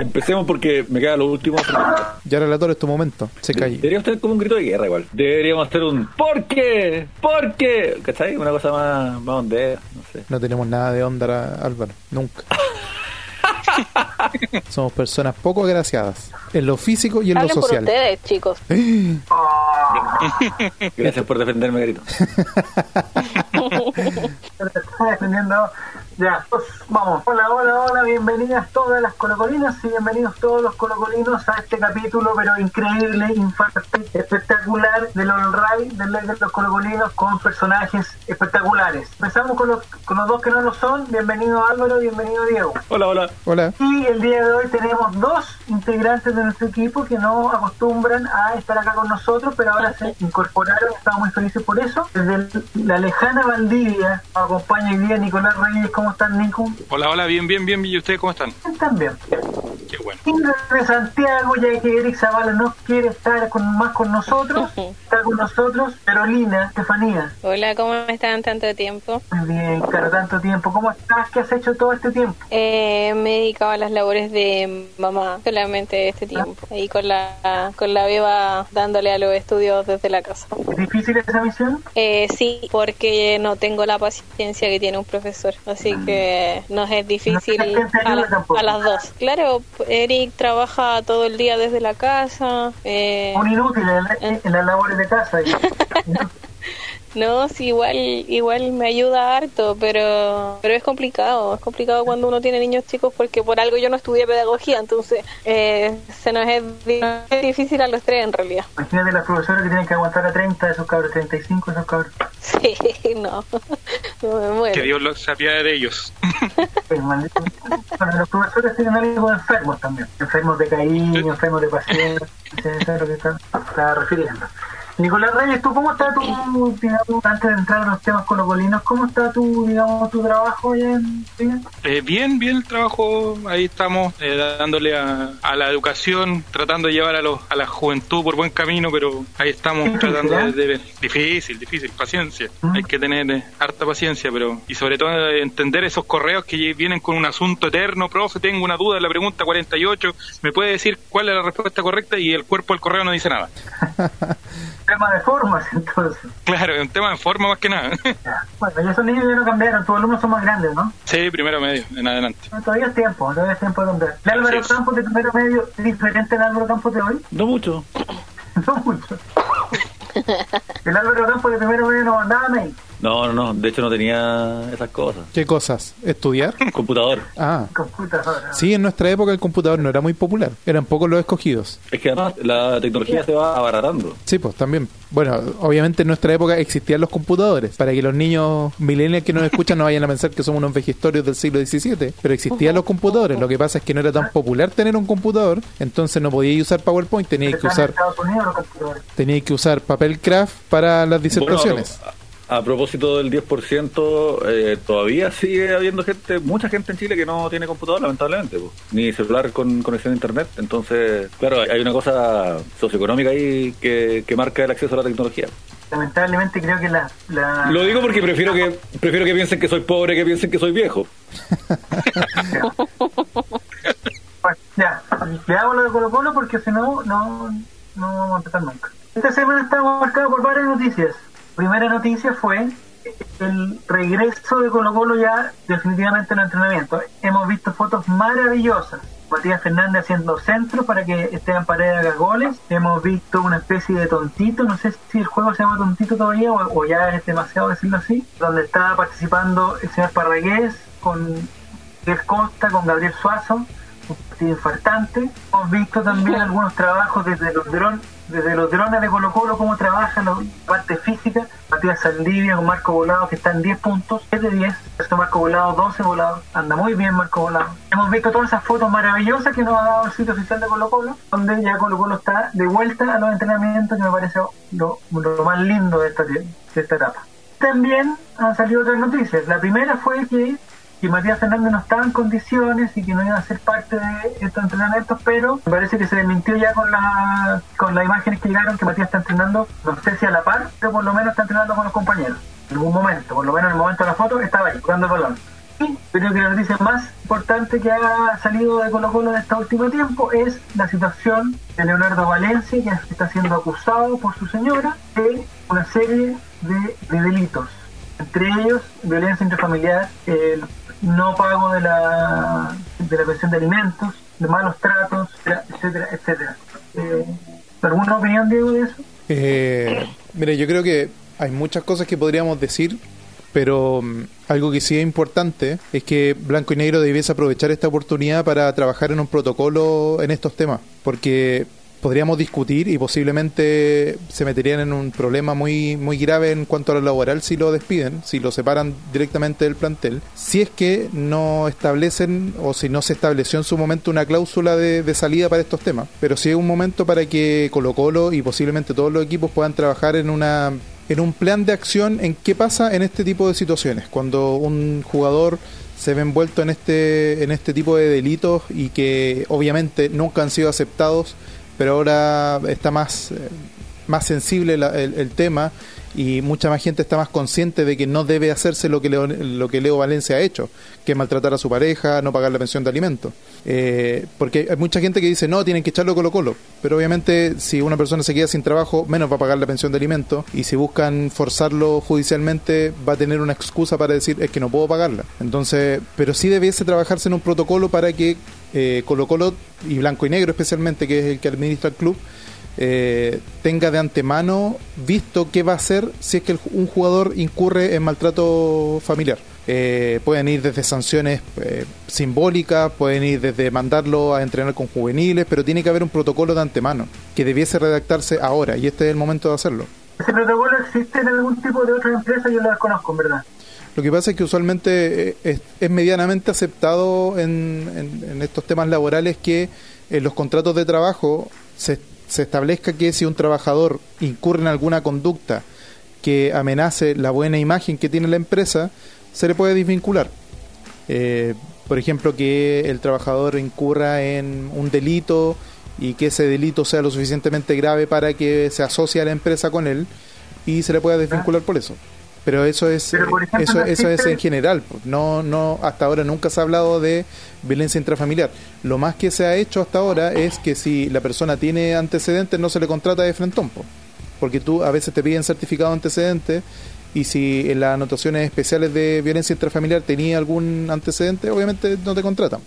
Empecemos porque me queda lo último. Ya relator es tu momento. Se cae. Deberíamos tener como un grito de guerra igual. Deberíamos hacer un ¿Por qué? ¿Por qué? ¿Cachai? Una cosa más, más ondea, no sé. No tenemos nada de onda, Álvaro. Nunca. Somos personas poco agraciadas. En lo físico y en Hablen lo por social. ustedes, chicos. Gracias por defenderme, Garito. defendiendo. Ya, pues vamos. Hola, hola, hola, bienvenidas todas las colocolinas y bienvenidos todos los colocolinos a este capítulo, pero increíble, infarto, espectacular del All Right, del Ley de los colocolinos con personajes espectaculares. Empezamos con los, con los dos que no lo son. Bienvenido Álvaro, bienvenido Diego. Hola, hola. Hola. Y el día de hoy tenemos dos integrantes de nuestro equipo que no acostumbran a estar acá con nosotros, pero ahora se incorporaron, estamos muy felices por eso. Desde la lejana Valdivia acompaña hoy día Nicolás Reyes. ¿Cómo están, Nico? Hola, hola, bien, bien, bien. ¿Y ustedes cómo están? Están bien. Qué bueno. Desde Santiago, ya que Eric Zavala no quiere estar con, más con nosotros, está con nosotros Carolina Estefanía. Hola, ¿cómo están tanto tiempo? Muy bien, Caro, tanto tiempo. ¿Cómo estás? ¿Qué has hecho todo este tiempo? Eh, me he dedicado a las labores de mamá solamente este tiempo. Ahí con la, con la beba dándole a los estudios desde la casa. ¿Es difícil esa misión? Eh, sí, porque no tengo la paciencia que tiene un profesor. Así que nos es difícil No a, la- tampoco. a las dos. Claro, Eric trabaja todo el día desde la casa. Eh, Un inútil en las labores de casa. No, sí, igual, igual me ayuda harto, pero, pero es complicado, es complicado cuando uno tiene niños chicos porque por algo yo no estudié pedagogía, entonces eh, se nos es, di- es difícil a los tres en realidad. Imagínate las profesoras que tienen que aguantar a 30 de esos cabros, 35 de esos cabros. Sí, no, no me muero. Que Dios los apiade de ellos. Pues, maldito. Bueno, los profesores tienen algo de enfermos también. Enfermos de cariño, enfermos de paciencia. Eso es lo que está, está refiriendo. Nicolás Reyes, ¿tú cómo está tu, digamos, antes de entrar a los temas colocolinos, cómo está tu, digamos, tu trabajo en? Eh, bien, bien el trabajo. Ahí estamos eh, dándole a, a la educación, tratando de llevar a, los, a la juventud por buen camino, pero ahí estamos tratando de, ¿eh? de- Difícil, difícil, paciencia. Mm. Hay que tener eh, harta paciencia, pero y sobre todo eh, entender esos correos que vienen con un asunto eterno. Profe, tengo una duda en la pregunta 48. ¿Me puede decir cuál es la respuesta correcta? Y el cuerpo del correo no dice nada. Tema de formas, entonces. Claro, es un tema de forma más que nada. Bueno, ya esos niños ya no cambiaron, tus alumnos son más grandes, ¿no? sí, primero medio, en adelante. No, Todavía es tiempo, todavía es tiempo de cambiar. ¿El Álvaro. Campos de primero medio es diferente al Álvaro Campos de hoy? No mucho. No mucho. El Álvaro Campos de primero medio no mandaba mail. No, no, no. De hecho, no tenía esas cosas. ¿Qué cosas? ¿Estudiar? Computador. Ah. Computadora. Sí, en nuestra época el computador no era muy popular. Eran pocos los escogidos. Es que además la tecnología se va abaratando. Sí, pues también. Bueno, obviamente en nuestra época existían los computadores. Para que los niños millennials que nos escuchan no vayan a pensar que somos unos vejestorios del siglo XVII. Pero existían los computadores. Lo que pasa es que no era tan popular tener un computador. Entonces no podíais usar PowerPoint. Teníais que usar, teníais que usar papel craft para las disertaciones. Bueno, a, propósito del 10%, eh, todavía sigue habiendo gente, mucha gente en Chile que no tiene computador, lamentablemente. po. Ni celular con conexión a internet. Entonces, claro, hay una cosa socioeconómica ahí que, que marca el acceso a la tecnología. Lamentablemente creo que la... la Lo digo porque prefiero que prefiero que piensen que soy pobre que piensen que soy viejo. Ya, le hago lo de Colo Colo porque si no, no, no vamos a empezar nunca. Esta semana está marcada por varias noticias. Primera noticia fue el regreso de Colo Colo ya definitivamente en el entrenamiento. Hemos visto fotos maravillosas. Matías Fernández haciendo centro para que Esteban Paredes haga goles. Hemos visto una especie de tontito, no sé si el juego se llama tontito todavía o, ya es demasiado decirlo así, donde está participando el señor Parragués con Miguel Costa, con Gabriel Suazo, partido infartante. Hemos visto también algunos trabajos desde los drones, desde los drones de Colo Colo, cómo trabajan la parte física. Matías Saldivia con Marco Volado que está en 10 puntos, 7 de 10. Esto Marco Volado, 12 volados. Anda muy bien Marco Volado. Hemos visto todas esas fotos maravillosas que nos ha dado el sitio oficial de Colo Colo, donde ya Colo Colo está de vuelta a los entrenamientos, que me parece lo, lo más lindo de esta, de esta etapa. También han salido otras noticias. La primera fue que que Matías Fernández no estaba en condiciones y que no iba a ser parte de estos entrenamientos, pero me parece que se desmintió ya con la con las imágenes que llegaron que Matías está entrenando, no sé si a la par, pero por lo menos está entrenando con los compañeros. En algún momento, por lo menos en el momento de la foto, estaba ahí, jugando el balón. creo que la noticia más importante que ha salido de Colo Colo en este último tiempo es la situación de Leonardo Valencia, que está siendo acusado por su señora de una serie de, de delitos, entre ellos violencia intrafamiliar, el no pago de la, de la pensión de alimentos, de malos tratos, etcétera, etcétera. Eh, ¿Alguna opinión, Diego, de eso? Eh, mire, yo creo que hay muchas cosas que podríamos decir, pero mm, algo que sí es importante es que Blanco y Negro debiese aprovechar esta oportunidad para trabajar en un protocolo en estos temas, porque podríamos discutir y posiblemente se meterían en un problema muy muy grave en cuanto a lo laboral si lo despiden, si lo separan directamente del plantel, si es que no establecen o si no se estableció en su momento una cláusula de, de salida para estos temas. Pero sí es un momento para que Colo Colo y posiblemente todos los equipos puedan trabajar en una en un plan de acción en qué pasa en este tipo de situaciones, cuando un jugador se ve envuelto en este en este tipo de delitos y que obviamente nunca han sido aceptados pero ahora está más, eh, más sensible el, el, tema y mucha más gente está más consciente de que no debe hacerse lo que Leo, lo que Leo Valencia ha hecho, que es maltratar a su pareja, no pagar la pensión de alimentos. Eh, porque hay mucha gente que dice, no, tienen que echarlo Colo Colo, pero obviamente si una persona se queda sin trabajo, menos va a pagar la pensión de alimentos, y si buscan forzarlo judicialmente, va a tener una excusa para decir, es que no puedo pagarla. Entonces, pero sí debiese trabajarse en un protocolo para que eh, Colo Colo y Blanco y Negro especialmente, que es el que administra el club, eh, tenga de antemano visto qué va a hacer si es que un jugador incurre en maltrato familiar. Eh, pueden ir desde sanciones eh, simbólicas, pueden ir desde mandarlo a entrenar con juveniles, pero tiene que haber un protocolo de antemano que debiese redactarse ahora y este es el momento de hacerlo. ¿Ese protocolo existe en algún tipo de otra empresa? Yo lo desconozco, en verdad. Lo que pasa es que usualmente es, es medianamente aceptado en, en, estos temas laborales que en los contratos de trabajo se, se establezca que si un trabajador incurre en alguna conducta que amenace la buena imagen que tiene la empresa, se le puede desvincular. Eh, por ejemplo, que el trabajador incurra en un delito y que ese delito sea lo suficientemente grave para que se asocie a la empresa con él y se le pueda desvincular por eso. Pero eso es eso, eso es en general. No no hasta ahora nunca se ha hablado de violencia intrafamiliar. Lo más que se ha hecho hasta ahora es que si la persona tiene antecedentes no se le contrata de frentón, porque tú a veces te piden certificado de antecedentes y si en las anotaciones especiales de violencia intrafamiliar tenía algún antecedente, obviamente no te contratan.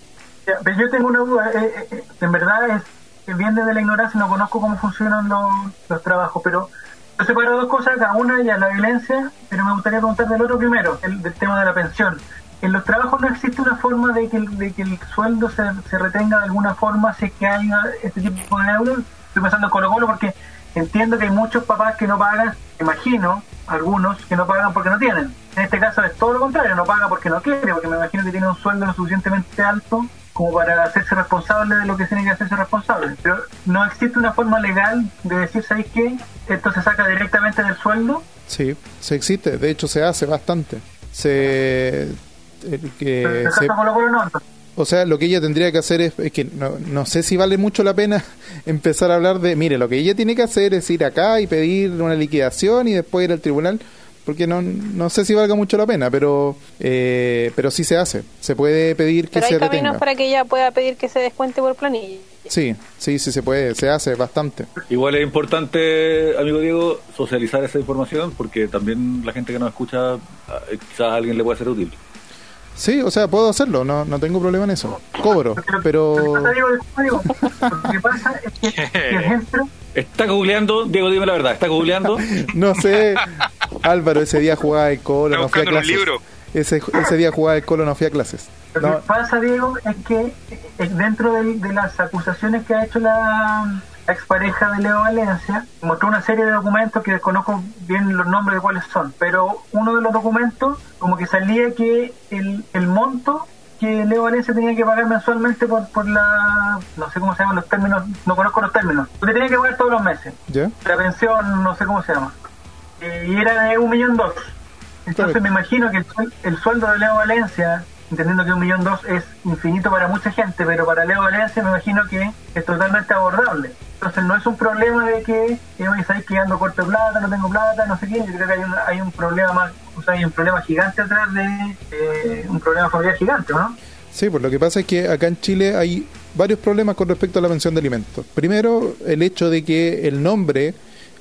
Pero yo tengo una duda, eh, eh, eh, en verdad es bien desde la ignorancia, no conozco cómo funcionan los, los trabajos, pero yo separo dos cosas cada Una ya la violencia, pero me gustaría preguntar del otro primero, el del tema de la pensión. En los trabajos no existe una forma de que el, sueldo se, retenga de alguna forma si es que hay este tipo de euros. Estoy pensando en Colo Colo porque entiendo que hay muchos papás que no pagan, imagino, algunos que no pagan porque no tienen. En este caso es todo lo contrario, no paga porque no quiere, porque me imagino que tiene un sueldo lo suficientemente alto como para hacerse responsable de lo que tiene que hacerse responsable. Pero no existe una forma legal de decir, ¿sabéis qué? Esto se saca directamente del sueldo. Sí, se existe, de hecho se hace bastante. Se... que se, o sea, lo que ella tendría que hacer es, es que no, no, sé si vale mucho la pena empezar a hablar de, mire, lo que ella tiene que hacer es ir acá y pedir una liquidación y después ir al tribunal, porque no, no sé si valga mucho la pena, pero eh, pero sí se hace. Se puede pedir que pero se hay caminos para que ella pueda pedir que se descuente por planilla. Sí, sí, sí se puede, se hace bastante. Igual es importante, amigo Diego, socializar esa información porque también la gente que nos escucha, quizás a alguien le puede ser útil. Sí, o sea, puedo hacerlo, no, no tengo problema en eso. Cobro, pero... Lo que pasa es que el ejemplo... ¿Está googleando? Diego, dime la verdad, ¿está googleando? no sé. Álvaro, ese día jugaba el colo, no fui a clases. Ese, ese día jugaba el colo, no fui a clases. Lo no. que pasa, Diego, es que dentro de, de las acusaciones que ha hecho la expareja de Leo Valencia, mostró una serie de documentos que desconozco bien los nombres de cuáles son, pero uno de los documentos como que salía que el, el monto que Leo Valencia tenía que pagar mensualmente por, por la, no sé cómo se llaman los términos, no conozco los términos, lo que tenía que pagar todos los meses, la pensión, no sé cómo se llama, eh, y era de un millón dos. Entonces me imagino que el, el sueldo de Leo Valencia entendiendo que un millón dos es infinito para mucha gente, pero para Leo Valencia me imagino que es totalmente abordable. Entonces no es un problema de que, eh, sabéis que corto de plata, no tengo plata, no sé qué, yo creo que hay un, hay un problema más, o sea, hay un problema gigante atrás de eh, un problema familiar gigante, ¿no? Sí, pues lo que pasa es que acá en Chile hay varios problemas con respecto a la pensión de alimentos. Primero, el hecho de que el nombre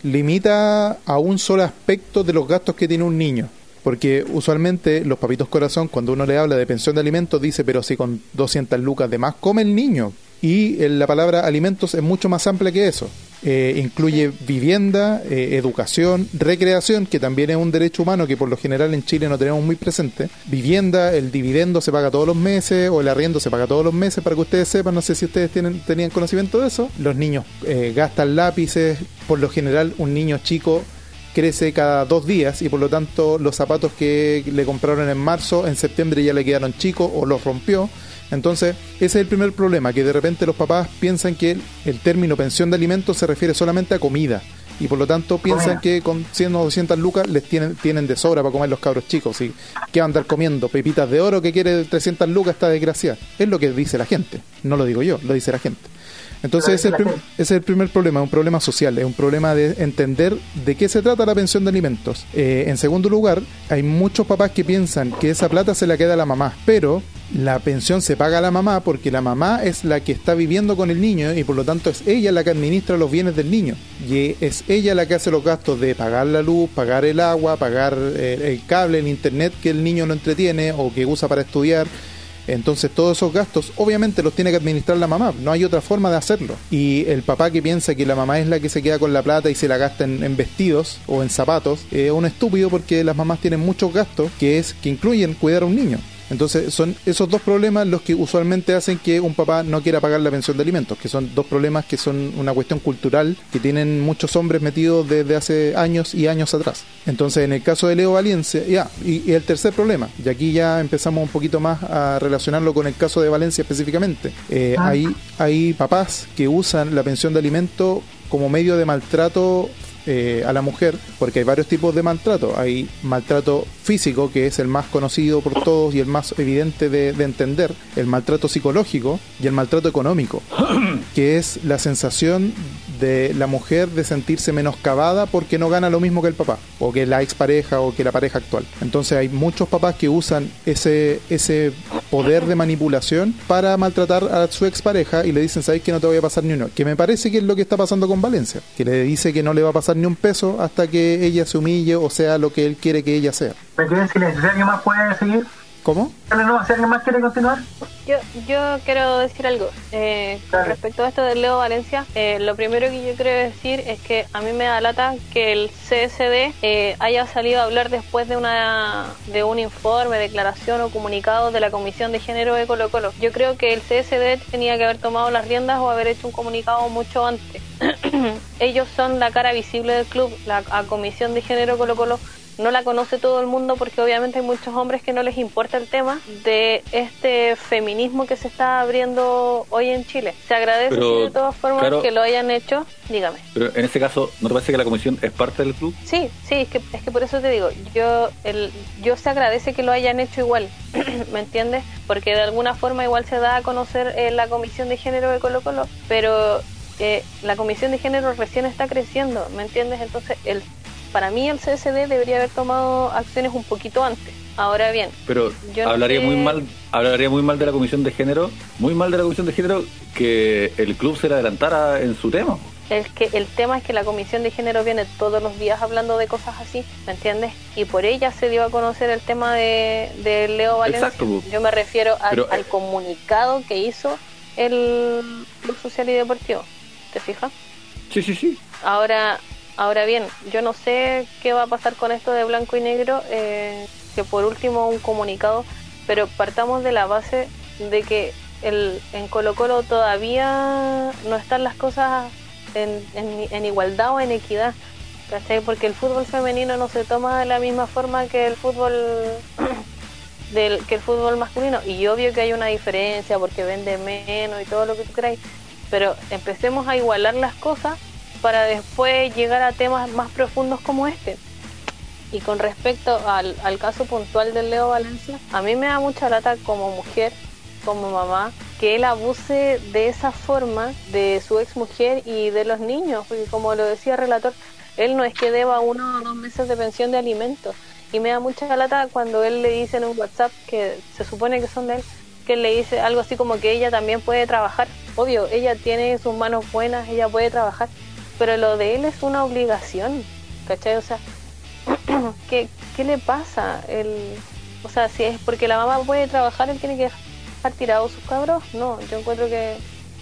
limita a un solo aspecto de los gastos que tiene un niño. Porque usualmente los papitos corazón, cuando uno le habla de pensión de alimentos, dice, pero si con 200 lucas de más come el niño. Y eh, la palabra alimentos es mucho más amplia que eso. Eh, incluye vivienda, eh, educación, recreación, que también es un derecho humano que por lo general en Chile no tenemos muy presente. Vivienda, el dividendo se paga todos los meses o el arriendo se paga todos los meses para que ustedes sepan, no sé si ustedes tienen, tenían conocimiento de eso. Los niños gastan lápices, por lo general un niño chico crece cada dos días y por lo tanto los zapatos que le compraron en marzo, en septiembre ya le quedaron chicos o los rompió. Entonces, ese es el primer problema, que de repente los papás piensan que el, término pensión de alimentos se refiere solamente a comida. Y por lo tanto piensan que con 100 o 200 lucas les tienen, tienen de sobra para comer los cabros chicos. Y que van a andar comiendo pepitas de oro que quiere 300 lucas está desgraciada. Es lo que dice la gente, no lo digo yo, lo dice la gente. Entonces ese es, el primer problema, un problema social, es un problema de entender de qué se trata la pensión de alimentos. Eh, en segundo lugar, hay muchos papás que piensan que esa plata se la queda a la mamá, pero la pensión se paga a la mamá porque la mamá es la que está viviendo con el niño y por lo tanto es ella la que administra los bienes del niño. Y es ella la que hace los gastos de pagar la luz, pagar el agua, pagar eh, el cable, el internet que el niño no entretiene o que usa para estudiar entonces todos esos gastos obviamente los tiene que administrar la mamá, no hay otra forma de hacerlo. Y el papá que piensa que la mamá es la que se queda con la plata y se la gasta en, vestidos o en zapatos, es un estúpido porque las mamás tienen muchos gastos que es que incluyen cuidar a un niño. Entonces son esos dos problemas los que usualmente hacen que un papá no quiera pagar la pensión de alimentos, que son dos problemas que son una cuestión cultural que tienen muchos hombres metidos desde hace años y años atrás. Entonces en el caso de Leo Valencia, ya, y, el tercer problema, y aquí ya empezamos un poquito más a relacionarlo con el caso de Valencia específicamente, eh, ah. hay, hay papás que usan la pensión de alimentos como medio de maltrato eh, a la mujer, porque hay varios tipos de maltrato. Hay maltrato físico, que es el más conocido por todos y el más evidente de, entender, el maltrato psicológico y el maltrato económico, que es la sensación de la mujer de sentirse menoscabada porque no gana lo mismo que el papá, o que la expareja o que la pareja actual. Entonces hay muchos papás que usan ese, ese poder de manipulación para maltratar a su expareja y le dicen, ¿sabes que no te voy a pasar ni uno? Que me parece que es lo que está pasando con Valencia, que le dice que no le va a pasar ni un peso hasta que ella se humille o sea lo que él quiere que ella sea. ¿Me quedé en silencio? ¿Alguien más puede seguir? ¿Cómo? No, si alguien más quiere continuar. Yo, yo quiero decir algo. Eh, con respecto a esto de Leo Valencia, eh, lo primero que yo quiero decir es que a mí me da lata que el CSD eh, haya salido a hablar después de una de un informe, declaración o comunicado de la Comisión de Género de Colo Colo. Yo creo que el CSD tenía que haber tomado las riendas o haber hecho un comunicado mucho antes. Ellos son la cara visible del club, la Comisión de Género Colo Colo no la conoce todo el mundo porque obviamente hay muchos hombres que no les importa el tema de este feminismo que se está abriendo hoy en Chile. Se agradece de todas formas que lo hayan hecho. Dígame. Pero en este caso, ¿no te parece que la comisión es parte del club? Sí, sí, es que, es que por eso te digo, yo, el, yo se agradece que lo hayan hecho igual, ¿me entiendes? Porque de alguna forma igual se da a conocer eh, la comisión de género de Colo Colo, pero eh, la comisión de género recién está creciendo, ¿me entiendes? Entonces el para mí el CSD debería haber tomado acciones un poquito antes. Ahora bien, pero yo hablaría muy mal, hablaría muy mal de la comisión de género, muy mal de la comisión de género que el club se le adelantara en su tema. Es que el tema es que la comisión de género viene todos los días hablando de cosas así, ¿me entiendes? Y por ella se dio a conocer el tema de, Leo Valencia. Exacto. Yo me refiero al eh, comunicado que hizo el Club Social y Deportivo. ¿Te fijas? Sí, sí, sí. Ahora, Ahora bien, yo no sé qué va a pasar con esto de blanco y negro, eh, que por último un comunicado, pero partamos de la base de que el, en Colo Colo todavía no están las cosas en, en, igualdad o en equidad, Porque el fútbol femenino no se toma de la misma forma que el fútbol del, que el fútbol masculino. Y obvio que hay una diferencia porque vende menos y todo lo que tú creáis, pero empecemos a igualar las cosas para después llegar a temas más profundos como este. Y con respecto al, caso puntual del Leo Valencia, a mí me da mucha lata como mujer, como mamá, que él abuse de esa forma de su ex mujer y de los niños, porque como lo decía el relator, él no es que deba uno o dos meses de pensión de alimentos, Y me da mucha lata cuando él le dice en un WhatsApp que se supone que son de él, que él le dice algo así como que ella también puede trabajar. Obvio, ella tiene sus manos buenas, ella puede trabajar, pero lo de él es una obligación, ¿cachai? O sea, ¿qué, qué le pasa? El, o sea, si es porque la mamá puede trabajar, él tiene que dejar tirados sus cabros. No, yo encuentro que,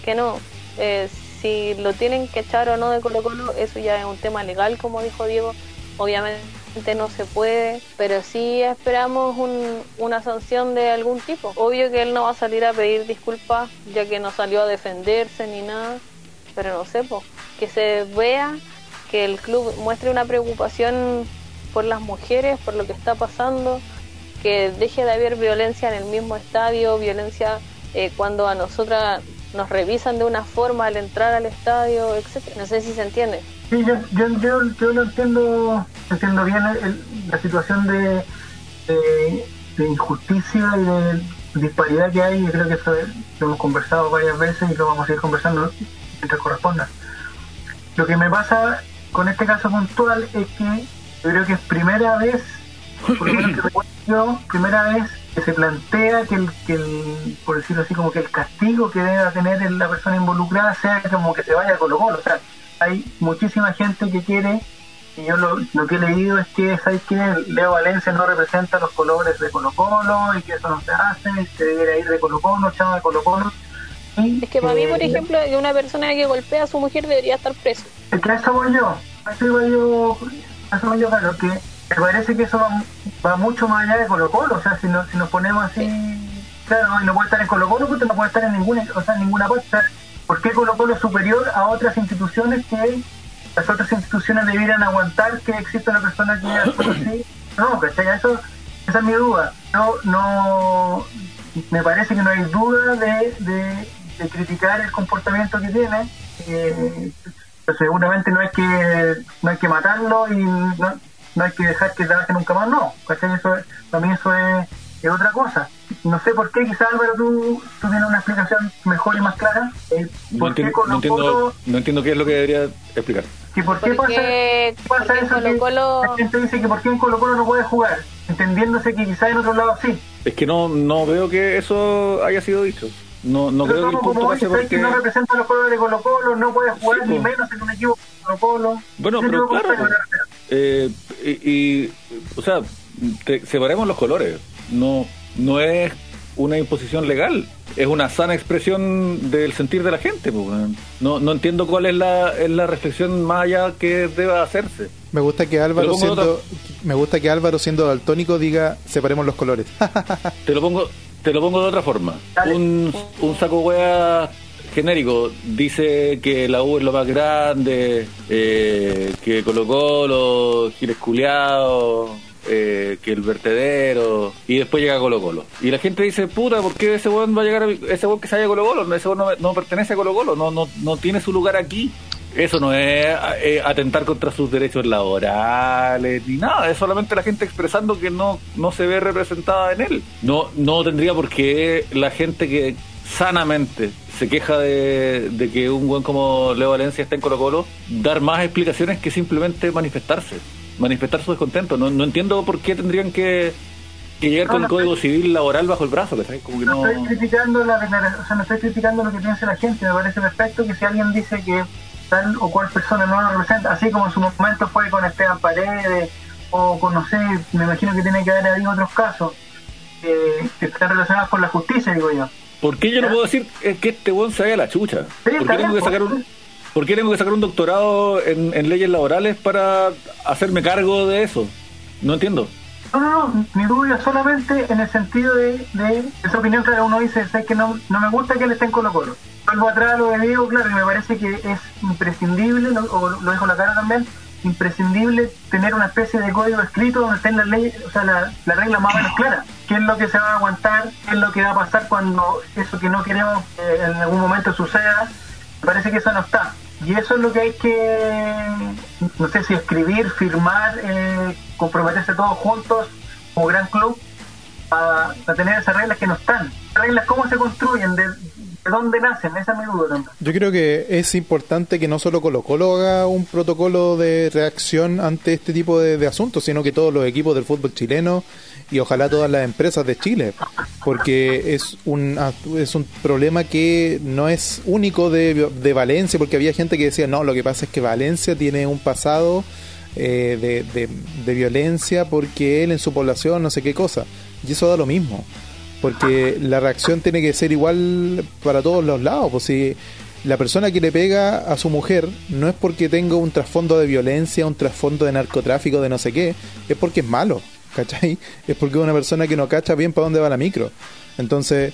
que no. Eh, si lo tienen que echar o no de Colo Colo, eso ya es un tema legal, como dijo Diego. Obviamente no se puede, pero sí esperamos un, una sanción de algún tipo. Obvio que él no va a salir a pedir disculpas, ya que no salió a defenderse ni nada, pero no sé, pues, que se vea, que el club muestre una preocupación por las mujeres, por lo que está pasando, que deje de haber violencia en el mismo estadio, violencia eh, cuando a nosotras nos revisan de una forma al entrar al estadio, etcétera. No sé si se entiende. Sí, yo, yo, yo, yo lo entiendo, entiendo bien la situación de, de, injusticia y de disparidad que hay. Yo creo que eso es- lo hemos conversado varias veces y lo vamos a ir conversando mientras corresponda. Lo que me pasa con este caso puntual es que yo creo que es primera vez, por que primera vez que se plantea que el, que por decirlo así, como que el castigo que debe tener la persona involucrada sea como que se vaya a Colo Colo. O sea, hay muchísima gente que quiere, y yo lo, que he leído es que, ¿sabes qué? Leo Valencia no representa los colores de Colo Colo y que eso no se hace, y se debería ir de Colo Colo, echado de Colo Colo. Es que para mí, por ejemplo, que una persona que golpea a su mujer debería estar preso. Es que a eso voy yo, a eso voy yo, a eso voy yo, claro, que me parece que eso va, va mucho más allá de Colo Colo, o sea, si, no, si nos ponemos así, claro, y no puede estar en Colo Colo, pues no puede estar en ninguna, o sea, en ninguna parte. ¿Por qué Colo Colo es superior a otras instituciones que las otras instituciones debieran aguantar que exista una persona que así? No, ¿cachai? Eso, esa es mi duda. No, no, me parece que no hay duda de, de, de criticar el comportamiento que tiene. Eh, pero seguramente no hay que no hay que matarlo y no, no hay que dejar que trabaje nunca más, no. ¿cachai? Eso es, mí eso es, es otra cosa. No sé por qué, quizás Álvaro, tú, tú tienes una explicación mejor y más clara. Eh, No ¿Por qué entiendo, no, entiendo, Colo- no entiendo qué es lo que debería explicar. que por qué pasa, Porque, pasa porque eso Colo que Colo... la gente dice que por qué en Colo Colo no puede jugar, entendiéndose que quizás en otro lado sí. Es que no, no veo que eso haya sido dicho. No, no Pero creo que el punto pase porque... que no representa los colores de Colo Colo, no puede jugar Sí, ni po. menos en un equipo de Colo Colo. Bueno, pero claro, pues, eh, y, y, o sea, te- separemos los colores. No, no es una imposición legal, es una sana expresión del sentir de la gente. pues, no, no entiendo cuál es la, es la reflexión más allá que deba hacerse. Me gusta que Álvaro siendo me gusta que Álvaro siendo daltónico diga separemos los colores. Te lo pongo, te lo pongo de otra forma. Un, un saco hueá genérico dice que la U es lo más grande, eh, que Colo Colo, Giles Culeado, eh, que el vertedero, y después llega Colo Colo. Y la gente dice, puta, ¿por qué ese weón va a llegar a, ese weón que se haya Colo Colo? Ese weón no, no pertenece a Colo Colo, no, no, no tiene su lugar aquí. Eso no es eh, atentar contra sus derechos laborales ni nada, es solamente la gente expresando que no, no se ve representada en él. No, no tendría por qué la gente que sanamente se queja de, de que un buen como Leo Valencia está en Colo Colo dar más explicaciones que simplemente manifestarse, manifestar su descontento. No, no entiendo por qué tendrían que, que llegar No, con no el Código estoy- Civil laboral bajo el brazo. Como que No no... estoy criticando la o sea, no estoy criticando lo que piensa la gente, me parece perfecto que si alguien dice que tal o cual persona no lo representa, así como en su momento fue con Esteban Paredes, o con, no sé, me imagino que tiene que haber habido otros casos eh, que están relacionados con la justicia, digo yo. ¿Por qué yo no puedo decir eh, que este weón se vaya a la chucha? ¿Por está qué tengo bien, que sacar pues. un... ¿Por qué tengo que sacar un doctorado en, en leyes laborales para hacerme cargo de eso? No entiendo. No, no, no, mi duda es solamente en el sentido de, de esa opinión, claro, uno dice, ¿sabes que no, no me gusta que él esté en Colo Colo. Algo atrás lo de Diego, claro, que me parece que es imprescindible, lo- o lo dijo la cara también, imprescindible tener una especie de código escrito donde estén las leyes, o sea, la, la regla más o menos clara. ¿Qué es lo que se va a aguantar? ¿Qué es lo que va a pasar cuando eso que no queremos eh, en algún momento suceda? Me parece que eso no está. Y eso es lo que hay que, no sé si escribir, firmar, eh, comprometerse todos juntos como gran club a, a tener esas reglas que no están. Reglas cómo se construyen, de, ¿De dónde nacen? Esa me duda también. Yo creo que es importante que no solo Colo Colo haga un protocolo de reacción ante este tipo de, de asuntos, sino que todos los equipos del fútbol chileno y ojalá todas las empresas de Chile, porque es un, es un problema que no es único de, de Valencia, porque había gente que decía, no, lo que pasa es que Valencia tiene un pasado eh, de, de violencia porque él en su población no sé qué cosa, y eso da lo mismo porque la reacción tiene que ser igual para todos los lados. Pues si la persona que le pega a su mujer no es porque tenga un trasfondo de violencia, un trasfondo de narcotráfico, de no sé qué, es porque es malo, ¿cachai? Es porque es una persona que no cacha bien para dónde va la micro. Entonces,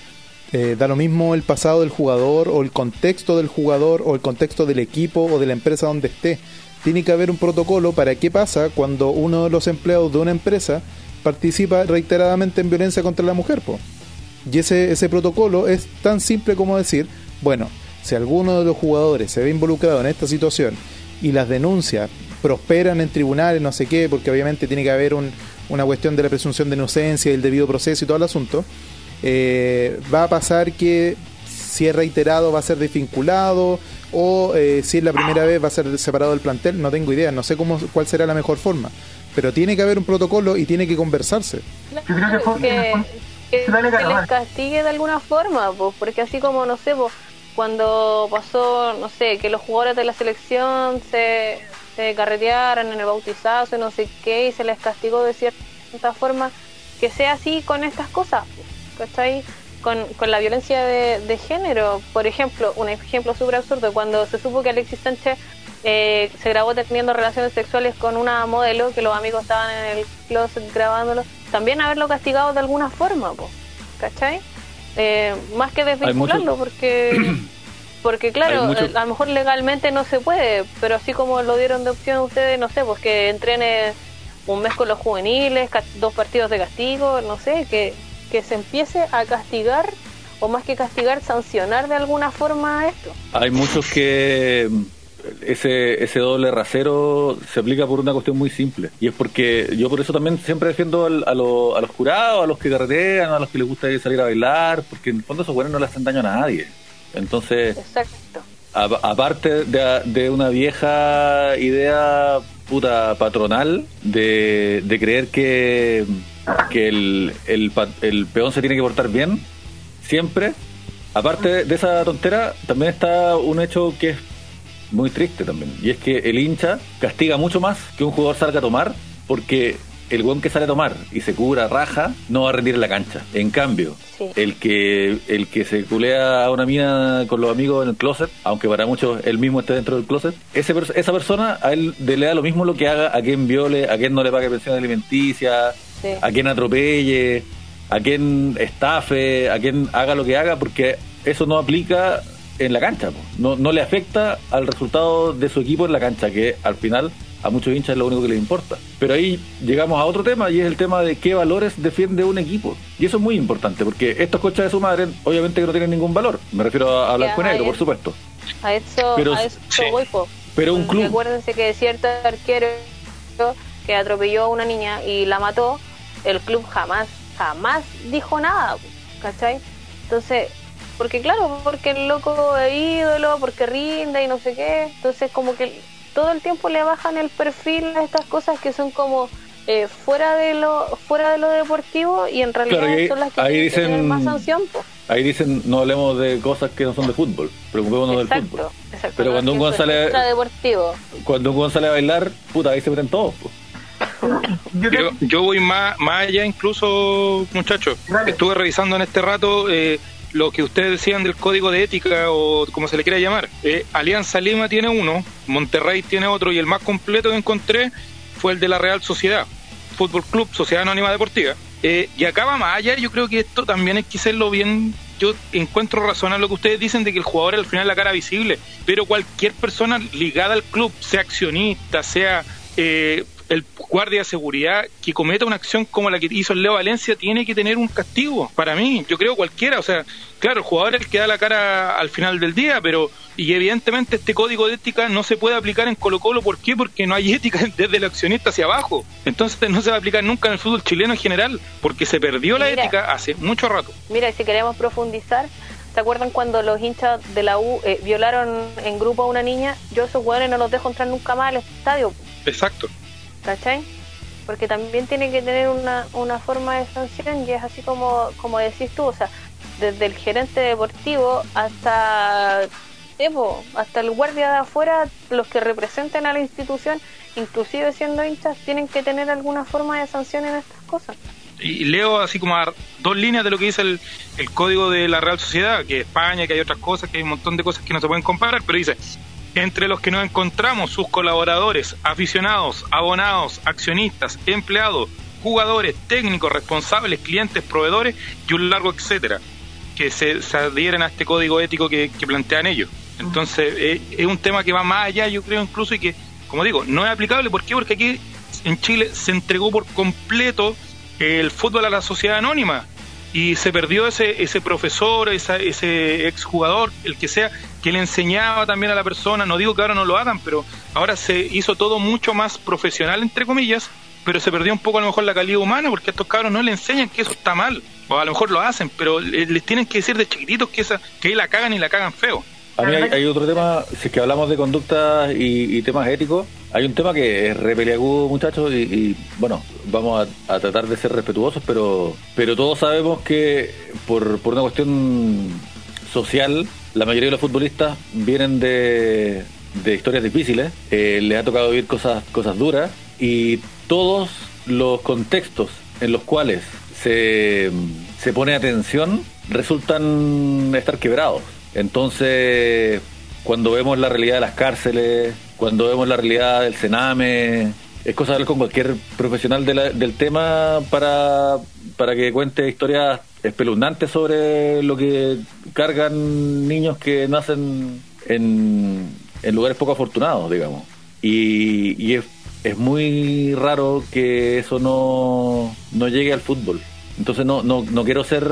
eh, da lo mismo el pasado del jugador o el contexto del jugador o el contexto del equipo o de la empresa donde esté. Tiene que haber un protocolo para qué pasa cuando uno de los empleados de una empresa participa reiteradamente en violencia contra la mujer. Y ese, ese protocolo es tan simple como decir, bueno, si alguno de los jugadores se ve involucrado en esta situación y las denuncias prosperan en tribunales, no sé qué, porque obviamente tiene que haber un, una cuestión de la presunción de inocencia y el debido proceso y todo el asunto, eh, va a pasar que si es reiterado va a ser desvinculado o eh, si es la primera vez va a ser separado del plantel, no tengo idea, no sé cómo cuál será la mejor forma, pero tiene que haber un protocolo y tiene que conversarse. Yo creo que fue- que, que Carlos. les castigue de alguna forma, pues, porque así como, no sé, pues, cuando pasó, no sé, que los jugadores de la selección se, se carretearan en el bautizazo y no sé qué, y se les castigó de cierta forma, que sea así con estas cosas, pues, ¿cachai? Con, con la violencia de, de género, por ejemplo, un ejemplo súper absurdo, cuando se supo que Alexis Sánchez eh, se grabó teniendo relaciones sexuales con una modelo, que los amigos estaban en el closet grabándolo, también haberlo castigado de alguna forma, po, ¿cachai? Eh, más que desvincularlo, porque porque claro, mucho- eh, a lo mejor legalmente no se puede, pero así como lo dieron de opción ustedes, no sé, pues que entrene un mes con los juveniles, dos partidos de castigo, no sé, que, que se empiece a castigar, o más que castigar, sancionar de alguna forma esto. Hay muchos que ese, ese doble rasero se aplica por una cuestión muy simple. Y es porque yo por eso también siempre defiendo al- a, lo- a los curados, a los que carretean, a los que les gusta salir a bailar, porque en el fondo esos buenos no le hacen daño a nadie. Entonces, Exacto. aparte de, de una vieja idea puta patronal de, de creer que, que el, el, el peón se tiene que portar bien, siempre, aparte de esa tontera, también está un hecho que es muy triste también, y es que el hincha castiga mucho más que un jugador salga a tomar, porque el buen que sale a tomar y se cubra raja no va a rendir en la cancha. En cambio, Sí. el que el que se culea a una mina con los amigos en el closet, aunque para muchos él mismo esté dentro del closet, ese, esa persona a él le da lo mismo lo que haga a quien viole, a quien no le pague pensión alimenticia, Sí. a quien atropelle, a quien estafe, a quien haga lo que haga, porque eso no aplica en la cancha, no, no le afecta al resultado de su equipo en la cancha, que al final a muchos hinchas es lo único que les importa. Pero ahí llegamos a otro tema y es el tema de qué valores defiende un equipo. Y eso es muy importante, porque estos coches de su madre obviamente que no tienen ningún valor. Me refiero a, a blanco y negro, por supuesto. A eso, Pero- a eso sí. voy, po. Pero un club- Recuérdense que cierto arquero que atropelló a una niña y la mató, el club jamás, jamás dijo nada, ¿cachai? Entonces, porque claro, porque el loco es ídolo, porque rinde y no sé qué, entonces como que todo el tiempo le bajan el perfil a estas cosas que son como eh, fuera de lo fuera de lo deportivo y en realidad Claro, y ahí- son las que ahí tienen que dicen- más sanción. Ahí dicen, no hablemos de cosas que no son de fútbol, preocupémonos del fútbol. Exacto. Pero cuando un González- extradeportivo. Cuando un sale a bailar, puta, ahí se meten todos. Yo Yo, voy más, más allá incluso, muchachos. Estuve revisando en este rato eh, lo que ustedes decían del código de ética o como se le quiera llamar. Eh, Alianza Lima tiene uno, Monterrey tiene otro y el más completo que encontré fue el de la Real Sociedad, Fútbol Club, Sociedad Anónima Deportiva. Eh, y acá va más allá, yo creo que esto también hay que hacerlo bien. Yo encuentro razón lo que ustedes dicen de que el jugador es al final la cara visible, pero cualquier persona ligada al club, sea accionista, sea eh, el guardia de seguridad que cometa una acción como la que hizo el Leo Valencia tiene que tener un castigo. Para mí, yo creo cualquiera. O sea, claro, el jugador es el que da la cara al final del día, pero y evidentemente este código de ética no se puede aplicar en Colo Colo. ¿Por qué? Porque no hay ética desde el accionista hacia abajo. Entonces no se va a aplicar nunca en el fútbol chileno en general, porque se perdió la Mira. ética hace mucho rato. Mira, y si queremos profundizar, ¿Se acuerdan cuando los hinchas de la U eh, violaron en grupo a una niña? Yo esos hueones no los dejo entrar nunca más al estadio, Exacto. ¿Cachai? Porque también tiene que tener una, una forma de sanción y es así como, como decís tú, o sea, desde el gerente deportivo hasta, eh, po, hasta el guardia de afuera, los que representen a la institución, inclusive siendo hinchas, tienen que tener alguna forma de sanción en estas cosas. Y leo así como a dos líneas de lo que dice el, el código de la Real Sociedad, que España, que hay otras cosas, que hay un montón de cosas que no se pueden comparar, pero dice, entre los que nos encontramos sus colaboradores, aficionados, abonados, accionistas, empleados, jugadores, técnicos, responsables, clientes, proveedores y un largo etcétera, que se, adhieren a este código ético que, que plantean ellos. Entonces, eh, es un tema que va más allá, yo creo, incluso, y que, como digo, no es aplicable. ¿Por qué? Porque aquí en Chile se entregó por completo el fútbol a la sociedad anónima y se perdió ese ese profesor, esa, ese exjugador, el que sea, que le enseñaba también a la persona. No digo que ahora no lo hagan, pero ahora se hizo todo mucho más profesional, entre comillas, pero se perdió un poco a lo mejor la calidad humana porque a estos cabros no le enseñan que eso está mal. O a lo mejor lo hacen, pero le- les tienen que decir de chiquititos que, esa, que ahí la cagan y la cagan feo. A mí hay, hay otro tema, si es que hablamos de conductas y, y temas éticos, hay un tema que es re peliagudo, muchachos, y, y, bueno, vamos a, a tratar de ser respetuosos, pero pero todos sabemos que por, por una cuestión social, la mayoría de los futbolistas vienen de, de historias difíciles, eh, les ha tocado vivir cosas, cosas duras, y todos los contextos en los cuales se, se pone atención resultan estar quebrados. Entonces, cuando vemos la realidad de las cárceles, cuando vemos la realidad del Sename, es cosa de hablar con cualquier profesional de del tema para, para que cuente historias espeluznantes sobre lo que cargan niños que nacen en, en lugares poco afortunados, digamos. Y, y es, es muy raro que eso no, no llegue al fútbol. Entonces no, no, no quiero ser,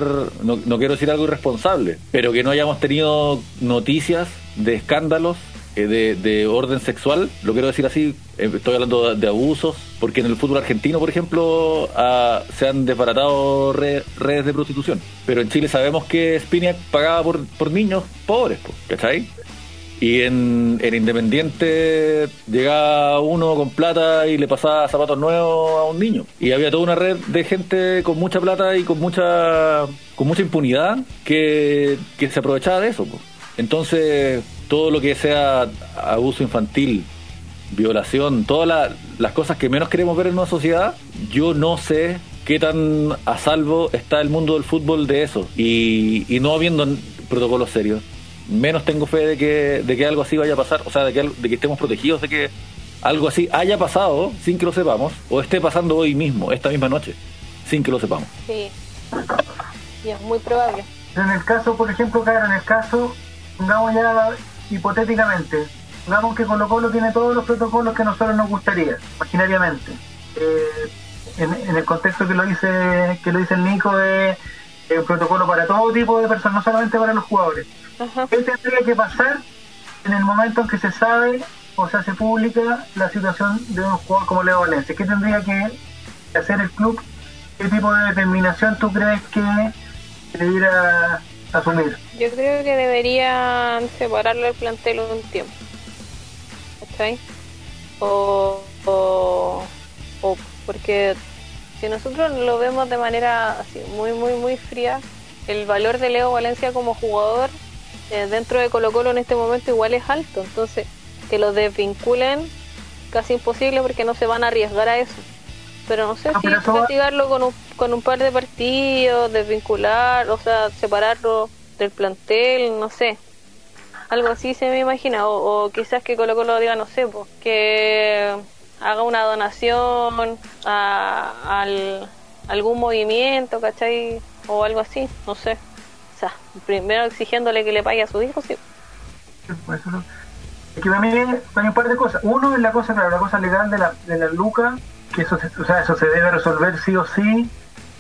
no, no quiero decir algo irresponsable, pero que no hayamos tenido noticias de escándalos de, de orden sexual, lo quiero decir así, eh, estoy hablando de, abusos, porque en el fútbol argentino, por ejemplo, ah, se han desbaratado re- redes de prostitución, pero en Chile sabemos que Spiniak pagaba por, por niños pobres, po, ¿cachai? Y en, en Independiente llegaba uno con plata y le pasaba zapatos nuevos a un niño. Y había toda una red de gente con mucha plata y con mucha con mucha impunidad que, que se aprovechaba de eso. po. Entonces, todo lo que sea abuso infantil, violación, todas la- las cosas que menos queremos ver en una sociedad, yo no sé qué tan a salvo está el mundo del fútbol de eso. Y, y no habiendo protocolos serios, menos tengo fe de que, de que algo así vaya a pasar, o sea, de que, de que estemos protegidos de que algo así haya pasado sin que lo sepamos, o esté pasando hoy mismo, esta misma noche, sin que lo sepamos. Sí. Y es muy probable. En el caso, por ejemplo, claro, en el caso, pongamos ya hipotéticamente, pongamos que Colo Colo tiene todos los protocolos que a nosotros nos gustaría, imaginariamente. Eh, en, en el contexto que lo dice que lo dice el Nico de eh, un protocolo para todo tipo de personas, no solamente para los jugadores. Ajá. ¿Qué tendría que pasar en el momento en que se sabe o se hace pública la situación de un jugador como Leo Valencia? ¿Qué tendría que hacer el club? ¿Qué tipo de determinación tú crees que debiera asumir? Yo creo que deberían separarlo del plantel un tiempo. ¿Cachai? O, o, o porque si nosotros lo vemos de manera así, muy, muy, muy fría, el valor de Leo Valencia como jugador eh, dentro de Colo Colo en este momento igual es alto. Entonces, que lo desvinculen casi imposible porque no se van a arriesgar a eso. Pero no sé Ah, si castigarlo con un, con un par de partidos, desvincular, o sea, separarlo del plantel, no sé. Algo así se me imagina. O, o quizás que Colo Colo diga, no sé, pues, que haga una donación a, al, algún movimiento, ¿cachai? O algo así, no sé. O sea, primero exigiéndole que le pague a su hijo, sí. Pues eso no- Es que para mí hay un par de cosas. Uno es la cosa, claro, la cosa legal de la, de la Luca, que eso se, o sea, eso se debe resolver sí o sí.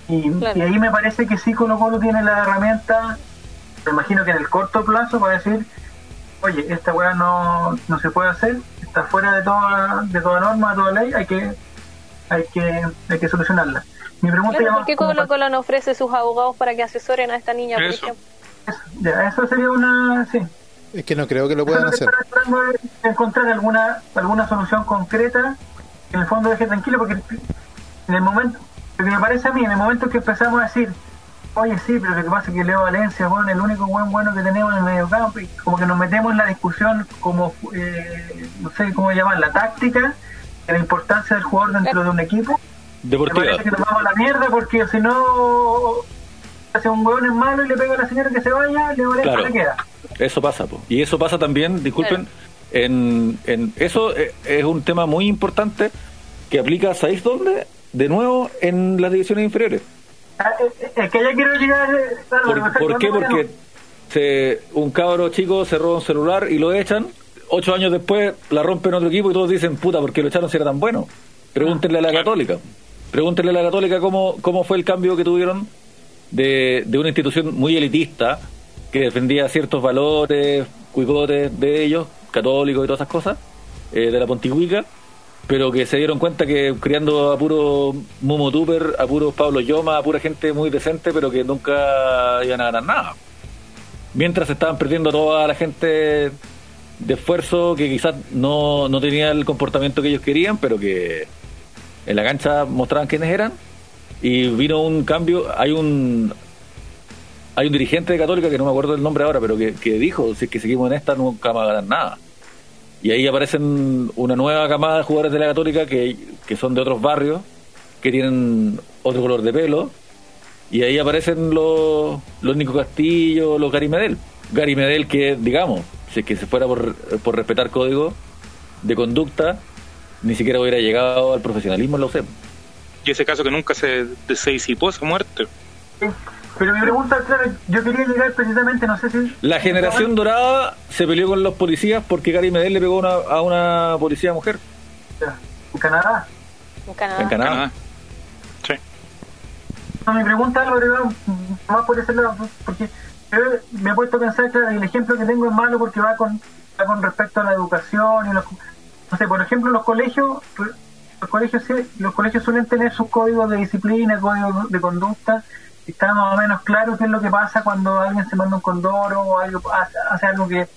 Y, Claro. y ahí me parece que sí Colo Colo tiene la herramienta, me imagino que en el corto plazo para decir, oye, esta weá no, no se puede hacer, está fuera de toda, de toda norma, de toda ley, hay que, hay que, hay que solucionarla. Mi pregunta Claro, ya ¿Por qué Colo Colo no ofrece sus abogados para que asesoren a esta niña, por Eso. ejemplo? Eso, ya, eso sería una. Sí. Es que no creo que lo puedan hacer. de encontrar alguna, alguna solución concreta que en el fondo deje tranquilo, porque en el momento, lo que me parece a mí, en el momento que empezamos a decir, oye, sí, pero lo que pasa es que Leo Valencia, bueno, el único buen bueno que tenemos en el medio campo, y como que nos metemos en la discusión como, eh, no sé cómo llamar, la táctica, la importancia del jugador dentro de un equipo. Me Deportiva. parece que nos vamos a la mierda porque si no hace un hueón es malo y le pega a la señora que se vaya, Leo Valencia Claro. se queda. Eso pasa, po. y eso pasa también, disculpen, en, en eso eh, es un tema muy importante que aplica, ¿sabéis dónde? De nuevo en las divisiones inferiores. Ah, eh, eh, Es que ya quiero llegar. eh, claro, ¿Por, por qué? no, Porque se, un cabro chico se roba un celular y lo echan. Ocho años después la rompen otro equipo y todos dicen, puta, ¿por qué lo echaron si era tan bueno? Pregúntenle a la Católica. Pregúntenle a la Católica cómo, cómo fue el cambio que tuvieron de, de una institución muy elitista que defendía ciertos valores, cuicotes de ellos, católicos y todas esas cosas, eh, de la Pontihuica, pero que se dieron cuenta que criando a puro Momo Tupper, a puro Pablo Yoma, a pura gente muy decente, pero que nunca iban a ganar nada. Mientras estaban perdiendo toda la gente de esfuerzo que quizás no, no tenía el comportamiento que ellos querían, pero que en la cancha mostraban quiénes eran. Y vino un cambio, hay un hay un dirigente de Católica que no me acuerdo el nombre ahora, pero que, que dijo, si es que seguimos en esta nunca vamos a ganar nada. Y ahí aparecen una nueva camada de jugadores de la Católica que, que son de otros barrios, que tienen otro color de pelo, y ahí aparecen los, los Nico Castillo, los Gary Medel. Gary Medel que, digamos, si es que se fuera por, por respetar código de conducta, ni siquiera hubiera llegado al profesionalismo en la UCEP. Y ese caso que nunca se, se disipó esa muerte. Pero mi pregunta, claro, yo quería llegar precisamente, no sé si. La generación dorada se peleó con los policías porque Gary Medel le pegó una- a una policía mujer En Canadá. En Canadá. en Canadá. Sí. No, mi pregunta, Álvaro, va más por ese lado, porque yo me he puesto a pensar, claro, el ejemplo que tengo es malo porque va con, va con respecto a la educación y los, no sé, por ejemplo, los colegios, los colegios, sí, los colegios suelen tener sus códigos de disciplina, códigos de conducta, está más o menos claro qué es lo que pasa cuando alguien se manda un condoro o algo, hace, hace algo que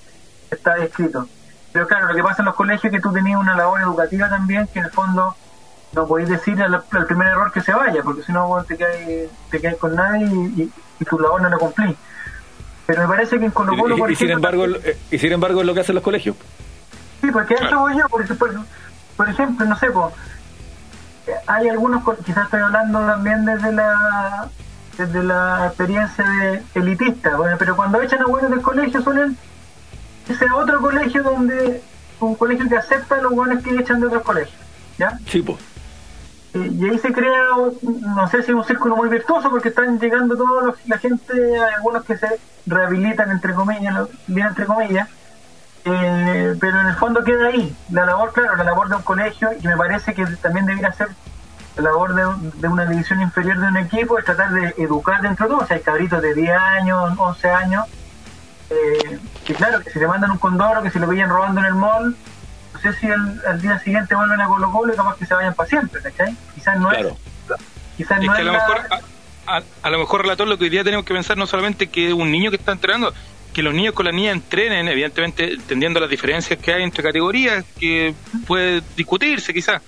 está escrito. Pero claro, lo que pasa en los colegios es que tú tenías una labor educativa también que en el fondo no podéis decir al, al primer error que se vaya, porque si no bueno, te caes te caes con nadie y, y- y tu labor no la cumplís. Pero me parece que en Colo Colo, Y, por y sin ejemplo, embargo, eh, y sin embargo es lo que hacen los colegios. Sí, porque eso voy yo, por, por, por ejemplo, no sé, po, hay algunos, quizás estoy hablando también desde la desde la experiencia de elitista, bueno, pero cuando echan a buenos del colegio suelen irse a otro colegio donde, un colegio que acepta a los buenos que echan de otros colegios, ¿ya? Sí, pues. Y ahí se crea, no sé si un círculo muy virtuoso, porque están llegando toda la gente, algunos que se rehabilitan, entre comillas, bien entre comillas, eh, pero en el fondo queda ahí. La labor, claro, la labor de un colegio, y me parece que también debería ser labor de, de una división inferior de un equipo, es tratar de educar dentro de todo. O sea, hay cabritos de 10 años, 11 años, eh, y claro, que si le mandan un condoro, que si lo veían robando en el mall, no sé si al, al día siguiente vuelven a Colo Colo y capaz que se vayan para siempre, ¿cachai? Quizás no Claro. es. Quizás Es no que a es lo la- mejor, a, a- a lo mejor, relator, lo que hoy día tenemos que pensar no solamente que un niño que está entrenando, que los niños con la niña entrenen, evidentemente entendiendo las diferencias que hay entre categorías, que puede discutirse quizás,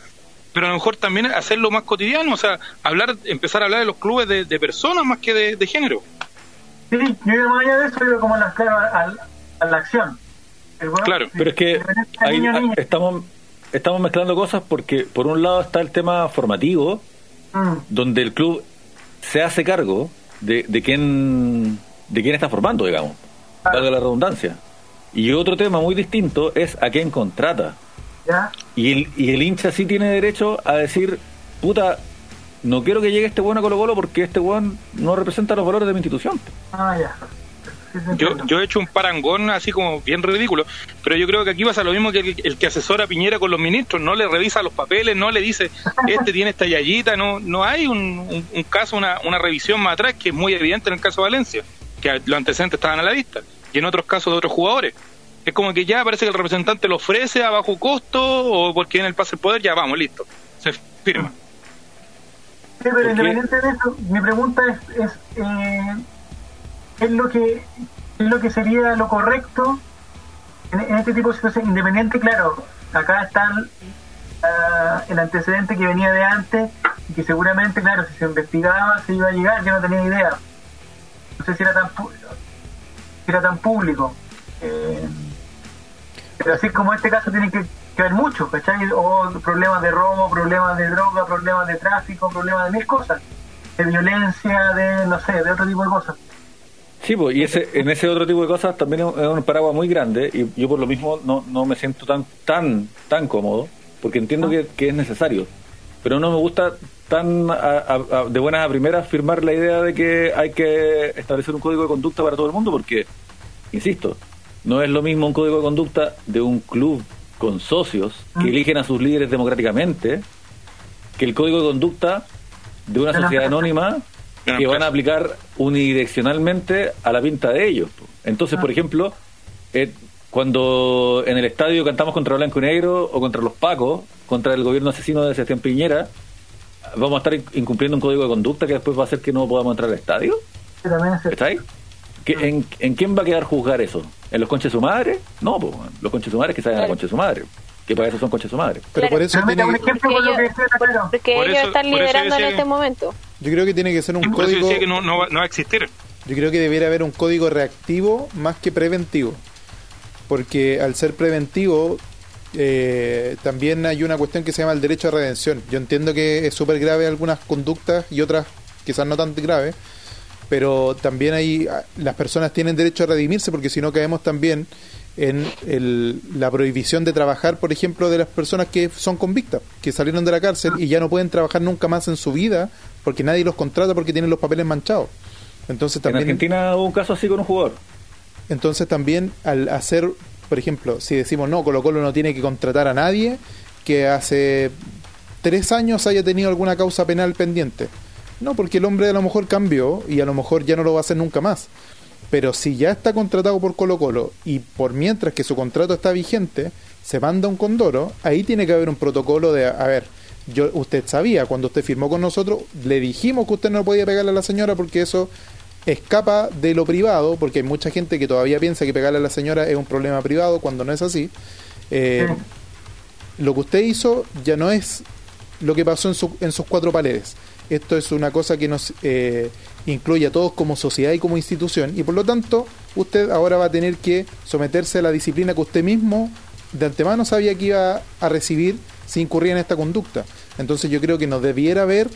pero a lo mejor también hacerlo más cotidiano, o sea, hablar, empezar a hablar de los clubes de, de personas más que de, de género. Sí, yo iba más allá de eso, iba como las claro, a, a la acción. Weón- Claro, Pero es que ahí niña. estamos, estamos mezclando cosas porque por un lado está el tema formativo, Mm, donde el club se hace cargo de, de quién de quién está formando, digamos, valga la redundancia. Y otro tema muy distinto es a quién contrata. ¿Ya? Y el, y el hincha sí tiene derecho a decir, puta, no quiero que llegue este bueno a Colo Colo porque este weón no representa los valores de mi institución. Ah, ya. Sí, sí, Yo, yo he hecho un parangón así como bien ridículo, pero yo creo que aquí pasa lo mismo que el, el que asesora a Piñera con los ministros, no le revisa los papeles, no le dice, este tiene esta yayita, no no hay un, un- un caso, una, una revisión más atrás que es muy evidente en el caso de Valencia, que los antecedentes estaban a la vista, y en otros casos de otros jugadores. Es como que ya parece que el representante lo ofrece a bajo costo o porque en el pase el poder, ya vamos, listo, se firma. Sí, pero independiente de eso, mi pregunta es, es eh, es lo que es lo que sería lo correcto en, en este tipo de situaciones. Independiente, claro, acá está el antecedente que venía de antes y que seguramente, claro, si se investigaba se iba a llegar, yo no tenía idea. No sé si era tan, si era tan público. Eh, pero así como este caso tiene que, haber muchos, ¿cachai? O problemas de robo, problemas de droga, problemas de tráfico, problemas de mil cosas. De violencia, de, no sé, de otro tipo de cosas. Sí, pues, y ese, en ese otro tipo de cosas también es un paraguas muy grande y yo por lo mismo no, no me siento tan tan tan cómodo porque entiendo que, es necesario, pero no me gusta tan a- de buenas a primeras firmar la idea de que hay que establecer un código de conducta para todo el mundo porque, insisto, no es lo mismo un código de conducta de un club con socios que eligen a sus líderes democráticamente que el código de conducta de una sociedad anónima que van a aplicar unidireccionalmente a la pinta de ellos. Entonces, por ejemplo, eh, cuando en el estadio cantamos contra Blanco y Negro o contra los Pacos, contra el gobierno asesino de Sebastián Piñera, vamos a estar in- incumpliendo un código de conducta que después va a hacer que no podamos entrar al estadio. ¿Está ahí? ¿Qué- en, en quién va a quedar juzgar eso? ¿En los conches de su madre? No, pues, los conches de su madre que salgan a la Claro. concha de su madre. Que para eso son conches de su madre. Pero Claro. por eso da tiene un que- ejemplo Porque con lo yo- que decía la Caro. Porque Por ellos eso- están liberando en este que- momento. yo creo que tiene que ser un Por código decía que no, no, va, no va a existir. Yo creo que debiera haber un código reactivo más que preventivo. Porque al ser preventivo, eh, también hay una cuestión que se llama el derecho a redención. Yo entiendo que es súper grave algunas conductas y otras quizás no tan graves, pero también hay las personas tienen derecho a redimirse porque si no caemos también en el- la prohibición de trabajar, por ejemplo, de las personas que son convictas, que salieron de la cárcel y ya no pueden trabajar nunca más en su vida porque nadie los contrata porque tienen los papeles manchados. Entonces En también Argentina hubo un caso así con un jugador. entonces también al hacer, por ejemplo, si decimos no, Colo Colo no tiene que contratar a nadie que hace tres años haya tenido alguna causa penal pendiente. No, porque el hombre a lo mejor cambió y a lo mejor ya no lo va a hacer nunca más. Pero si ya está contratado por Colo Colo y por mientras que su contrato está vigente, se manda un condoro, ahí tiene que haber un protocolo de, a ver, yo usted sabía, cuando usted firmó con nosotros, le dijimos que usted no podía pegarle a la señora porque eso escapa de lo privado, porque hay mucha gente que todavía piensa que pegarle a la señora es un problema privado cuando no es así. Eh, Lo que usted hizo ya no es lo que pasó en, su- en sus cuatro paredes. Esto es una cosa que nos eh, incluye a todos como sociedad y como institución, y por lo tanto usted ahora va a tener que someterse a la disciplina que usted mismo de antemano sabía que iba a recibir si incurría en esta conducta. Entonces yo creo que nos debiera haber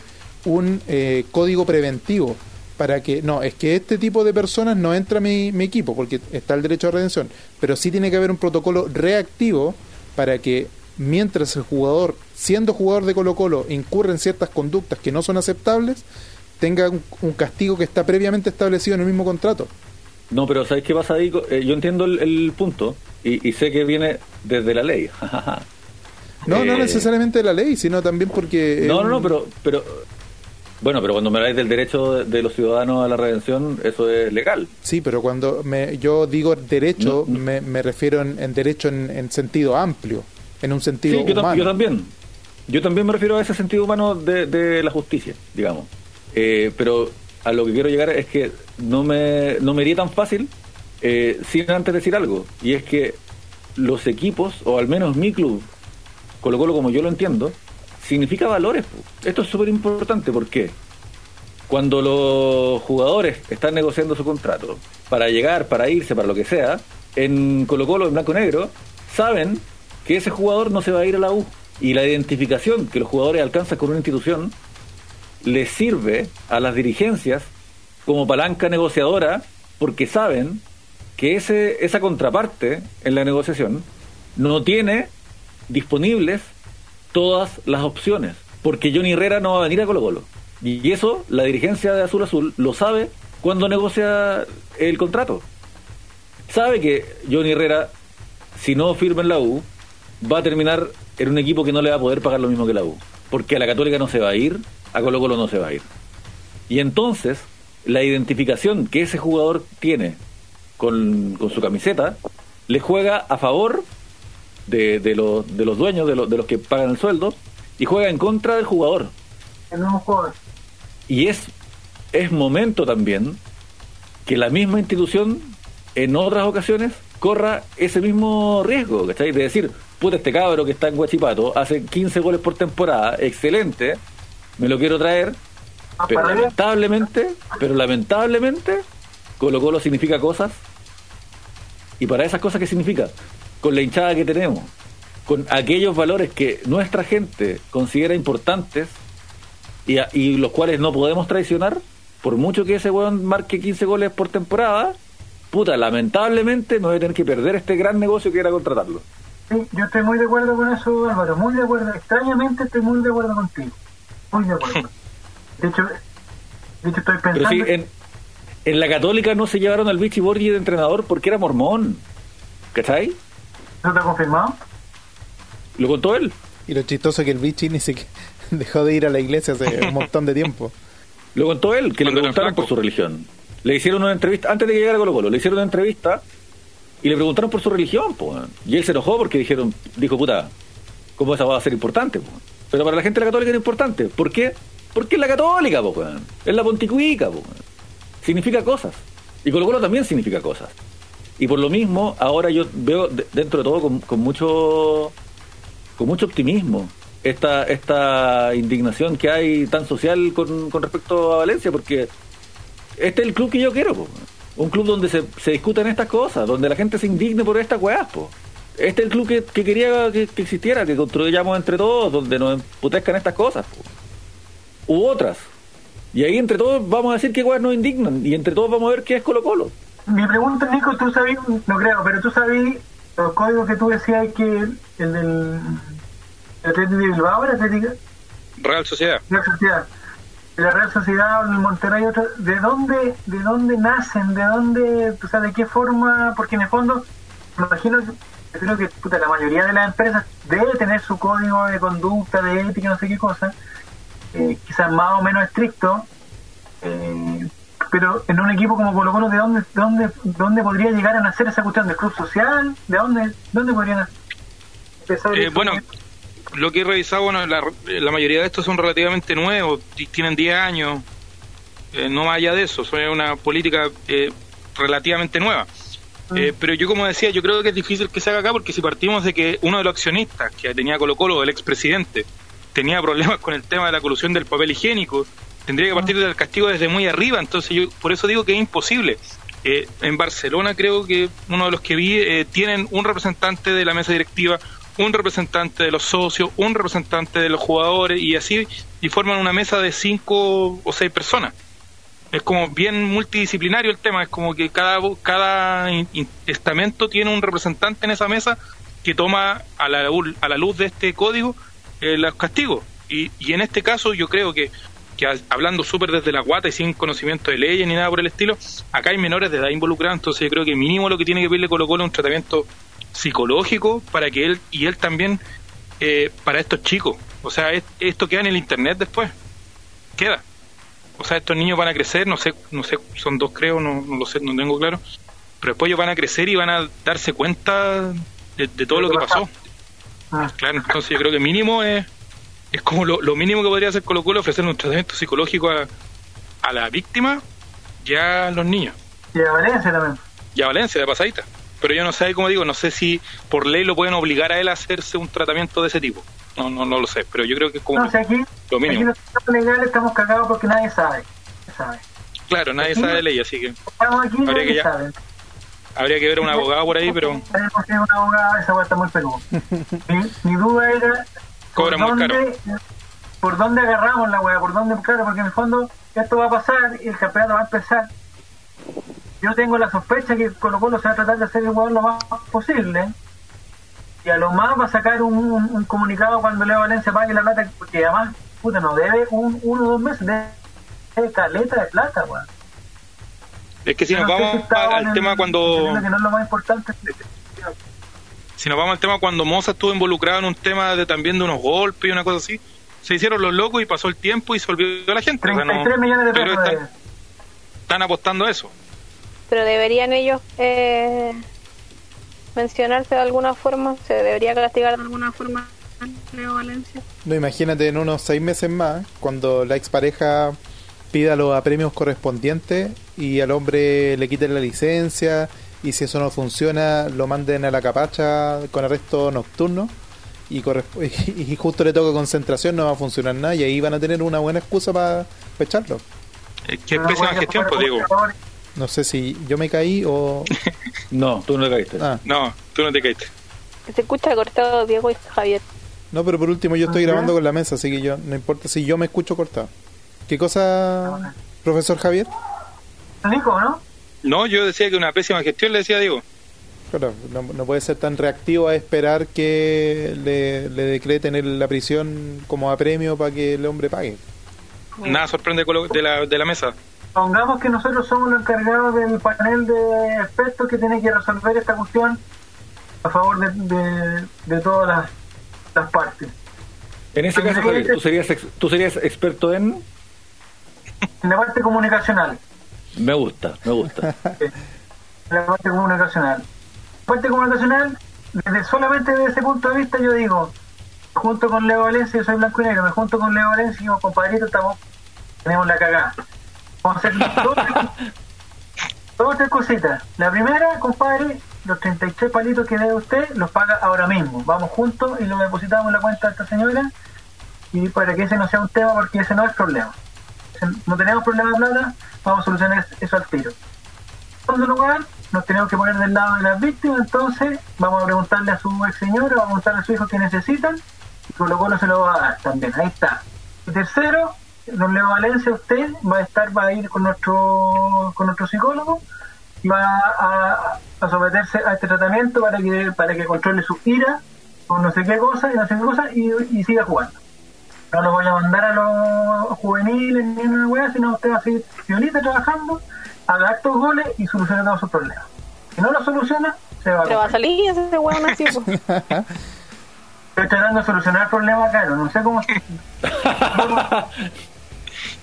un eh, código preventivo para que, no, es que este tipo de personas no entra a mi, mi equipo porque está el derecho a redención, pero sí tiene que haber un protocolo reactivo para que mientras el jugador, siendo jugador de Colo Colo, incurre en ciertas conductas que no son aceptables, tenga un, un castigo que está previamente establecido en el mismo contrato. No, pero ¿sabes qué pasa ahí? Eh, yo entiendo el, el punto y, y sé que viene desde la ley. No, no Eh, necesariamente de la ley, sino también porque... No, eh, no, no, pero, pero bueno, pero cuando me habláis del derecho de, de los ciudadanos a la redención, eso es legal. Sí, pero cuando me, yo digo derecho, No, no. Me, me refiero en, en derecho en, en sentido amplio, en un sentido Sí, yo, tam- humano. yo también. Yo también me refiero a ese sentido humano de, la justicia, digamos. Eh, pero a lo que quiero llegar es que no me, no me iría tan fácil eh, sin antes decir algo. Y es que los equipos, o al menos mi club, Colo Colo como yo lo entiendo, significa valores. Esto es súper importante. ¿Por qué? Cuando los jugadores están negociando su contrato para llegar, para irse, para lo que sea, en Colo Colo, en blanco negro, saben que ese jugador no se va a ir a la U. Y la identificación que los jugadores alcanzan con una institución les sirve a las dirigencias como palanca negociadora porque saben que ese, esa contraparte en la negociación no tiene disponibles todas las opciones. Porque Johnny Herrera no va a venir a Colo Colo. Y eso la dirigencia de Azul Azul lo sabe cuando negocia el contrato. Sabe que Johnny Herrera, si no firma en la U, va a terminar en un equipo que no le va a poder pagar lo mismo que la U. Porque a la Católica no se va a ir, a Colo Colo no se va a ir. Y entonces, la identificación que ese jugador tiene con, con su camiseta le juega a favor de, de los, de los dueños, de, los- de los que pagan el sueldo, y juega en contra del jugador. El mismo jugador. Y es, es momento también que la misma institución en otras ocasiones corra ese mismo riesgo, ¿cachai? De decir, puta, este cabro que está en Guachipato hace 15 goles por temporada, excelente, me lo quiero traer, Ah, pero lamentablemente, pero lamentablemente, Colo Colo significa cosas, y para esas cosas, ¿qué significa? Con la hinchada que tenemos, con aquellos valores que nuestra gente considera importantes y, a- y los cuales no podemos traicionar, por mucho que ese weón marque 15 goles por temporada, puta, lamentablemente me voy a tener que perder este gran negocio que era contratarlo. Sí, yo estoy muy de acuerdo con eso, Álvaro, muy de acuerdo. Extrañamente estoy muy de acuerdo contigo. Muy de acuerdo. De hecho, de hecho estoy Pero pensando... sí, en, en la Católica no se llevaron al Vichy Borgi de entrenador porque era mormón. ¿Cachai? ¿No te ha confirmado? Lo contó él. Y lo chistoso es que el bichi ni siquiera dejó de ir a la iglesia hace un montón de tiempo. Lo contó él, que le Cuando preguntaron por su religión. Le hicieron una entrevista, antes de que llegara a Colo Colo, le hicieron una entrevista y le preguntaron por su religión, po. Y él se enojó porque dijeron, dijo, puta, ¿cómo esa va a ser importante? po? Pero para la gente de la católica era importante. ¿Por qué? Porque es la católica, po. Es la ponticuica, po. Significa cosas. Y Colo Colo también significa cosas. Y por lo mismo, ahora yo veo de- dentro de todo con, con mucho con mucho optimismo esta esta indignación que hay tan social con, con respecto a Valencia, porque este es el club que yo quiero, po. Un club donde se, se discutan estas cosas, donde la gente se indigne por estas weas, po. Este es el club que, que quería que, que existiera, que construyamos entre todos, donde nos emputezcan estas cosas, po. u otras. Y ahí entre todos vamos a decir qué weas nos indignan, y entre todos vamos a ver qué es Colo Colo. Mi pregunta, Nico, tú sabías, no creo, pero tú sabías los códigos que tú decías que el del el Atlético de Bilbao era Atlético Real Sociedad. Real Sociedad. La Real Sociedad, el Monterrey, otro, ¿de dónde, de dónde nacen? ¿De dónde, o sea, de qué forma? Porque en el fondo, me imagino, creo que puta, la mayoría de las empresas debe tener su código de conducta, de ética, no sé qué cosa, eh, quizás más o menos estricto, eh, pero en un equipo como Colo Colo, ¿de dónde, de dónde, dónde podría llegar a nacer esa cuestión del club social? ¿De dónde, dónde podrían empezar? Eh, bueno, lo que he revisado, bueno, la, la mayoría de estos son relativamente nuevos, y tienen 10 años, eh, no más allá de eso, son una política eh, relativamente nueva. Eh, pero yo, como decía, yo creo que es difícil que se haga acá porque si partimos de que uno de los accionistas que tenía Colo Colo, el expresidente, tenía problemas con el tema de la colusión del papel higiénico, tendría que partir del castigo desde muy arriba, entonces yo por eso digo que es imposible. Eh, en Barcelona creo que uno de los que vi eh, tienen un representante de la mesa directiva, un representante de los socios, un representante de los jugadores y así, y forman una mesa de cinco o seis personas. Es como bien multidisciplinario el tema, es como que cada, cada estamento tiene un representante en esa mesa que toma a la, a la luz de este código eh, los castigos. Y, y en este caso yo creo que, que hablando súper desde la guata y sin conocimiento de leyes ni nada por el estilo, acá hay menores de edad involucrados, entonces yo creo que mínimo lo que tiene que pedirle Colo Colo es un tratamiento psicológico para que él y él también eh, para estos chicos. O sea, es- esto queda en el internet después. Queda. O sea, estos niños van a crecer, no sé, no sé, son dos creo, no, no lo sé, no tengo claro. Pero después ellos van a crecer y van a darse cuenta de, de todo lo que pasó. Ah. Claro, entonces yo creo que mínimo es, es como lo, lo mínimo que podría hacer Colo Colo, ofrecerle un tratamiento psicológico a, a la víctima y a los niños. Y a Valencia también. Y a Valencia, de pasadita. Pero yo no sé, como digo, no sé si por ley lo pueden obligar a él a hacerse un tratamiento de ese tipo. No, no, no lo sé, pero yo creo que es como No, o sea, aquí, lo aquí mínimo. los sistemas legales estamos cagados porque nadie sabe. Claro, nadie sabe de ley, así que Estamos aquí y Habría que nadie ya- sabe. habría que ver a un abogado por ahí, pero Tenemos que un abogado, esa está muy peluda. mi, mi duda era. Cobra muy dónde, ¿Por dónde agarramos la weá? ¿Por dónde? Claro, porque en el fondo esto va a pasar y el campeonato va a empezar. Yo tengo la sospecha que Colo Colo se va a tratar de hacer el weón lo más posible. Y a lo más va a sacar un, un- un comunicado cuando Leo Valencia pague la plata, porque además, puta, no debe un, uno o dos meses, debe, debe caleta de plata, weón. es que si Yo nos no vamos si al tema cuando entendiendo que no es lo más importante. si nos vamos al tema cuando Moza estuvo involucrado en un tema de también de unos golpes y una cosa así, se hicieron los locos y pasó el tiempo y se olvidó la gente. O sea, no- 33 millones de pero pesos. están, están apostando a eso. Pero deberían ellos eh, mencionarse de alguna forma, se debería castigar de alguna forma Leo Valencia. No, imagínate en unos seis meses más, cuando la expareja pida los apremios correspondientes y al hombre le quiten la licencia y si eso no funciona lo manden a la capacha con arresto nocturno y, corresp- y justo le toca concentración no va a funcionar nada y ahí van a tener una buena excusa para echarlo. Eh, Qué Pero pésima bueno, gestión, fuera pues computadores, No sé si yo me caí o... No, tú no le caíste. Ah, No, tú no te caíste. Se escucha cortado Diego y Javier. no, pero por último yo estoy Ajá. grabando con la mesa, así que yo no importa si yo me escucho cortado. ¿Qué cosa, profesor Javier? Nico, ¿no? No, yo decía que una pésima gestión, le decía Diego. Claro, no, no puede ser tan reactivo a esperar que le, le decreten el- la prisión como a premio para que el hombre pague. Nada sorprende de la, de la mesa. Pongamos que nosotros somos los encargados del panel de expertos que tiene que resolver esta cuestión a favor de, de, de todas las, las partes. En ese caso, Javier, ¿tú serías, ex- ¿tú serías experto en...? En la parte comunicacional. Me gusta, me gusta. en la parte comunicacional. Parte comunicacional, desde solamente desde ese punto de vista yo digo, junto con Leo Valencia, yo soy blanco y negro, me junto con Leo Valencia y como compadrito estamos, tenemos la cagada. Vamos a hacer dos, tres cositas. La primera, compadre, los 33 palitos que debe usted los paga ahora mismo. Vamos juntos y lo depositamos en la cuenta de esta señora y para que ese no sea un tema porque ese no es problema. No tenemos problema de plata, vamos a solucionar eso al tiro segundo lugar, nos tenemos que poner del lado de las víctimas, entonces vamos a preguntarle a su ex señora, vamos a preguntarle a su hijo qué necesitan, y Colo Colo se lo va a dar también, ahí está. Y tercero, don Leo Valencia, usted va a estar, va a ir con nuestro, con nuestro psicólogo, y va a, a someterse a este tratamiento para que, para que controle su ira, con no sé qué cosa, y no sé qué cosa, y, y siga jugando. No lo voy a mandar a los juveniles ni a una wea, sino usted va a seguir violita trabajando, haga actos goles y solucione todos sus problemas. Si no lo soluciona, se va a Pero va a salir ese hueón así. pues. Estoy tratando de solucionar problemas claro, no sé cómo.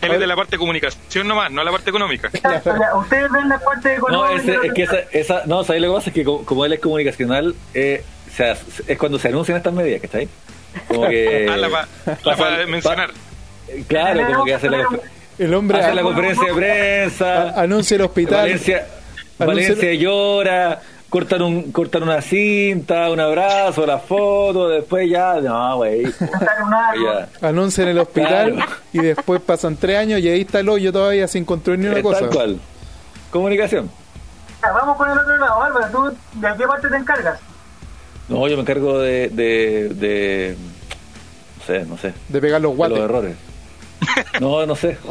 Él es de la parte de comunicación nomás, no la parte económica. Ustedes ven la parte No, económica. ese- es que esa, esa, no, ¿sabes lo que pasa? Es que como, como él es comunicacional, eh, o sea, es cuando se anuncian estas medidas, que está ahí. Como que... Ah, la para mencionar. pa- claro, como que hace la, El hombre hace la conferencia de prensa. a- anuncia el hospital. Valencia, Valencia llora, cortan, un, cortan una cinta, un abrazo, la foto, después ya, no, güey. Plantar un árbol. Ya. anuncia en el hospital Claro. y después pasan tres años y ahí está el hoyo todavía sin construir ni una Es cosa. Tal cual. Comunicación. Vamos con el otro lado, Álvaro. ¿Tú de qué parte te encargas? No, yo me encargo de, de, de no sé, no sé, De pegar los de los errores. No, no sé.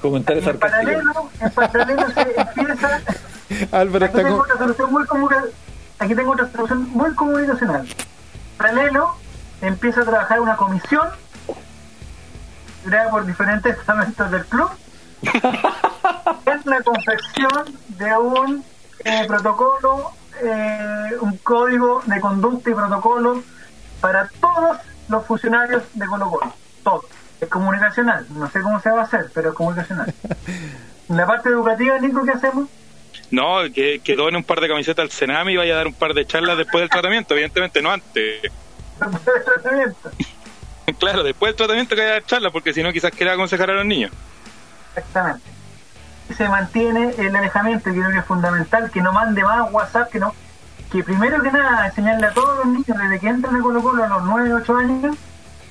Comentarios En sarcásticos. paralelo, en paralelo se empieza. Álvaro Aquí está tengo con... otra solución muy comunica- Aquí tengo otra solución muy comunicacional. Paralelo, empieza a trabajar una comisión creada por diferentes estamentos del club en la confección de un eh, protocolo, eh, un código de conducta y protocolo para todos los funcionarios de Colo Colo. Todos. Es comunicacional. No sé cómo se va a hacer, pero es comunicacional. En la parte educativa, Nico, ¿qué hacemos? No, que, que done un par de camisetas al Senami y vaya a dar un par de charlas después del tratamiento, evidentemente, no antes. Después del tratamiento. Claro, después del tratamiento que haya dar charlas, porque si no quizás quiera aconsejar a los niños. Exactamente. Se mantiene el alejamiento, que creo que es fundamental, que no mande más WhatsApp, que no. Que primero que nada, enseñarle a todos los niños, desde que entran a Colo Colo a los 9, 8 años,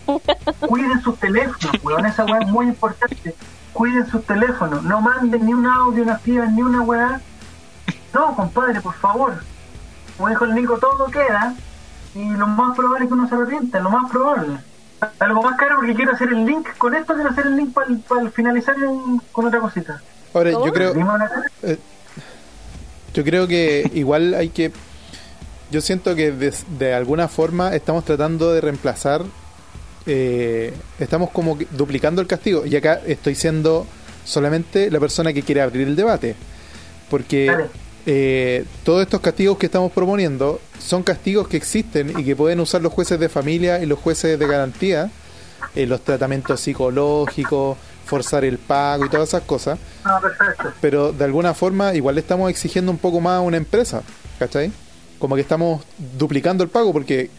cuiden sus teléfonos, weón, esa weá es muy importante. Cuiden sus teléfonos, no manden ni un audio, no escriban ni una weá. No, compadre, por favor. Como dijo el Nico, todo queda y lo más probable es que uno se arrepienta, lo más probable. Algo más caro porque quiero hacer el link, con esto quiero hacer el link para finalizar en- con otra cosita. Ahora, yo creo... Eh, yo creo que igual hay que yo siento que de, de alguna forma estamos tratando de reemplazar eh, estamos como que duplicando el castigo y acá estoy siendo solamente la persona que quiere abrir el debate porque Dale. Eh, todos estos castigos que estamos proponiendo son castigos que existen y que pueden usar los jueces de familia y los jueces de garantía eh, los tratamientos psicológicos forzar el pago y todas esas cosas Ah, perfecto. pero de alguna forma igual le estamos exigiendo un poco más a una empresa, ¿cachai? Como que estamos duplicando el pago porque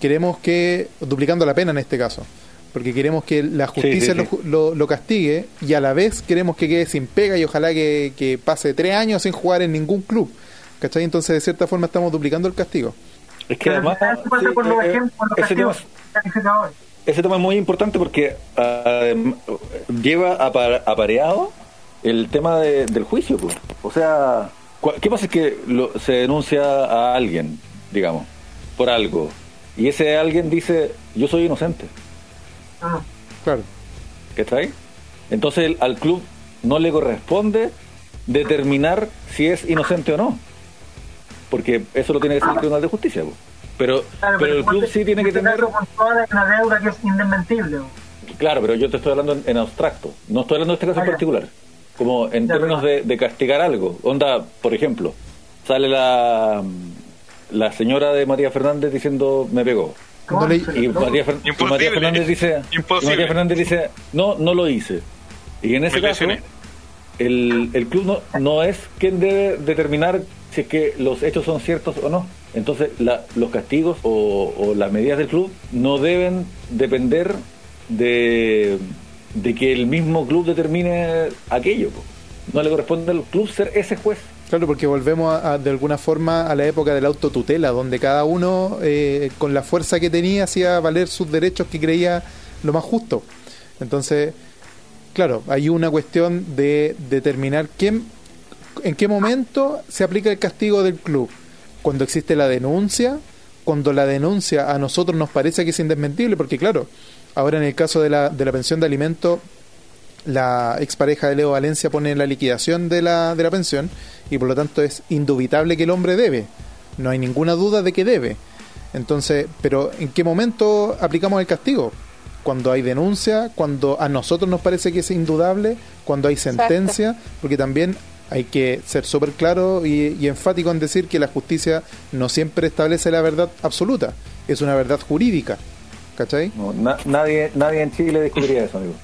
queremos que, duplicando la pena en este caso, porque queremos que la justicia sí, sí. Lo, lo- lo castigue y a la vez queremos que quede sin pega y ojalá que, que pase tres años sin jugar en ningún club. ¿Cachai? Entonces, de cierta forma, estamos duplicando el castigo. Es que Pero además, ¿sabes qué pasa sí, con los eh, ejemplos, los ese, tema, ese tema es muy importante porque adem- lleva apa- apareado el tema de- del juicio. pues. O sea, ¿qué pasa? Es que lo- se denuncia a alguien, digamos, por algo, y ese alguien dice, yo soy inocente. Ah, Claro. ¿Cachai? Entonces el- al club no le corresponde determinar si es inocente o no. Porque eso lo tiene que hacer el Tribunal de Justicia. Pero, claro, pero el club sí tiene que en tener... caso, con toda una deuda que es indesmentible. Claro, pero yo te estoy hablando en, en abstracto. No estoy hablando de este caso Ah, en ya. particular. Como en Ya, términos de, de castigar algo. Onda, por ejemplo, sale la, la señora de María Fernández diciendo me pegó. Y María, Fer- y Imposible. María Fernández dice y María Fernández dice no, no lo hice. Y en ese Me caso el, el club no, no es quien debe determinar si es que los hechos son ciertos o no. Entonces la- los castigos o, o las medidas del club no deben depender de, de que el mismo club determine aquello. No le corresponde al club ser ese juez. Claro, porque volvemos a- de alguna forma a la época de la autotutela, donde cada uno eh, con la fuerza que tenía hacía valer sus derechos que creía lo más justo. Entonces, claro, hay una cuestión de determinar quién, en qué momento se aplica el castigo del club. Cuando existe la denuncia, cuando la denuncia a nosotros nos parece que es indesmentible, porque claro, ahora en el caso de la, de la pensión de alimento, la expareja de Leo Valencia pone la liquidación de la, de la pensión y por lo tanto es indubitable que el hombre debe. No hay ninguna duda de que debe. Entonces, pero ¿en qué momento aplicamos el castigo? Cuando hay denuncia, cuando a nosotros nos parece que es indudable, cuando hay sentencia, porque también hay que ser súper claro y, y enfático en decir que la justicia no siempre establece la verdad absoluta, es una verdad jurídica. ¿Cachai? No, na- nadie, nadie en Chile discutiría eso, amigo.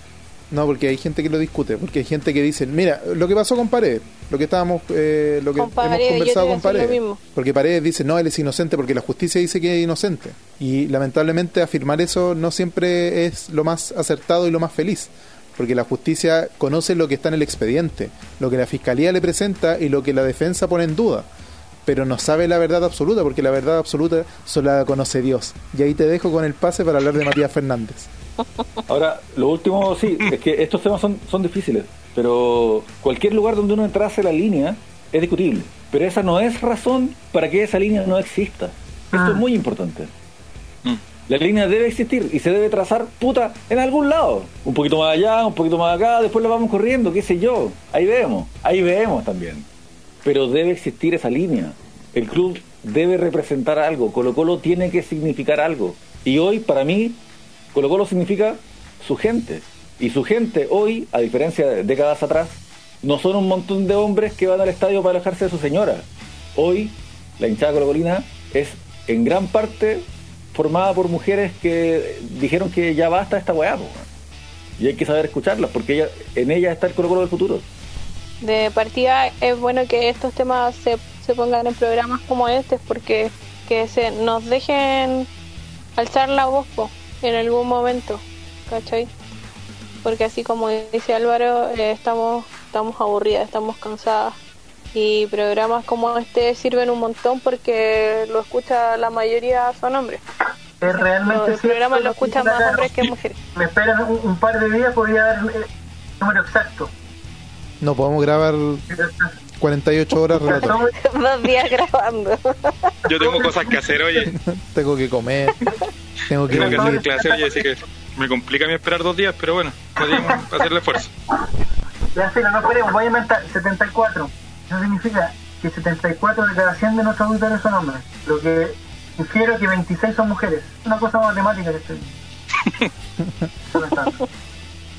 No, porque hay gente que lo discute, porque hay gente que dice, mira, lo que pasó con Paredes, lo que estábamos, eh, lo que Con Paredes, hemos conversado con Paredes, porque Paredes dice, no, él es inocente porque la justicia dice que es inocente. Y lamentablemente afirmar eso no siempre es lo más acertado y lo más feliz, porque la justicia conoce lo que está en el expediente, lo que la fiscalía le presenta y lo que la defensa pone en duda. Pero no sabe la verdad absoluta, porque la verdad absoluta solo la conoce Dios. Y ahí te dejo con el pase para hablar de Matías Fernández. Ahora, lo último, sí, es que estos temas son, son difíciles, pero cualquier lugar donde uno trace la línea es discutible. Pero esa no es razón para que esa línea no exista. Esto Ah. es muy importante. Mm. La línea debe existir y se debe trazar, puta, en algún lado. Un poquito más allá, un poquito más acá, después la vamos corriendo, qué sé yo. Ahí vemos, ahí vemos también. Pero debe existir esa línea. El club debe representar algo. Colo Colo tiene que significar algo. Y hoy, para mí, Colo Colo significa su gente. Y su gente hoy, a diferencia de décadas atrás, no son un montón de hombres que van al estadio para alejarse de su señora. Hoy, la hinchada colocolina es en gran parte formada por mujeres que dijeron que ya basta esta weá. po. Y hay que saber escucharlas, porque en ellas está el Colo Colo del futuro. De partida es bueno que estos temas se, se pongan en programas como este porque que se nos dejen alzar la voz po, en algún momento, ¿cachai? Porque así como dice Álvaro, eh, estamos, estamos aburridas, estamos cansadas y programas como este sirven un montón porque lo escucha la mayoría son hombres. Es realmente Los cierto programas lo escuchan más hombres que mujeres. Me esperan un, un par de días, podría dar el número exacto. No podemos grabar 48 horas relato. Dos días grabando. Yo tengo cosas que hacer, oye. Tengo que comer, tengo que Tengo que hacer clase, oye, así que me complica a mí esperar dos días, pero bueno, podemos hacer el esfuerzo. Ya filo, no esperemos, voy a inventar 74. Eso significa que 74 de cada 100 de nuestros auditores son hombres. Lo que infiero que 26 son mujeres. Una cosa matemática que estoy.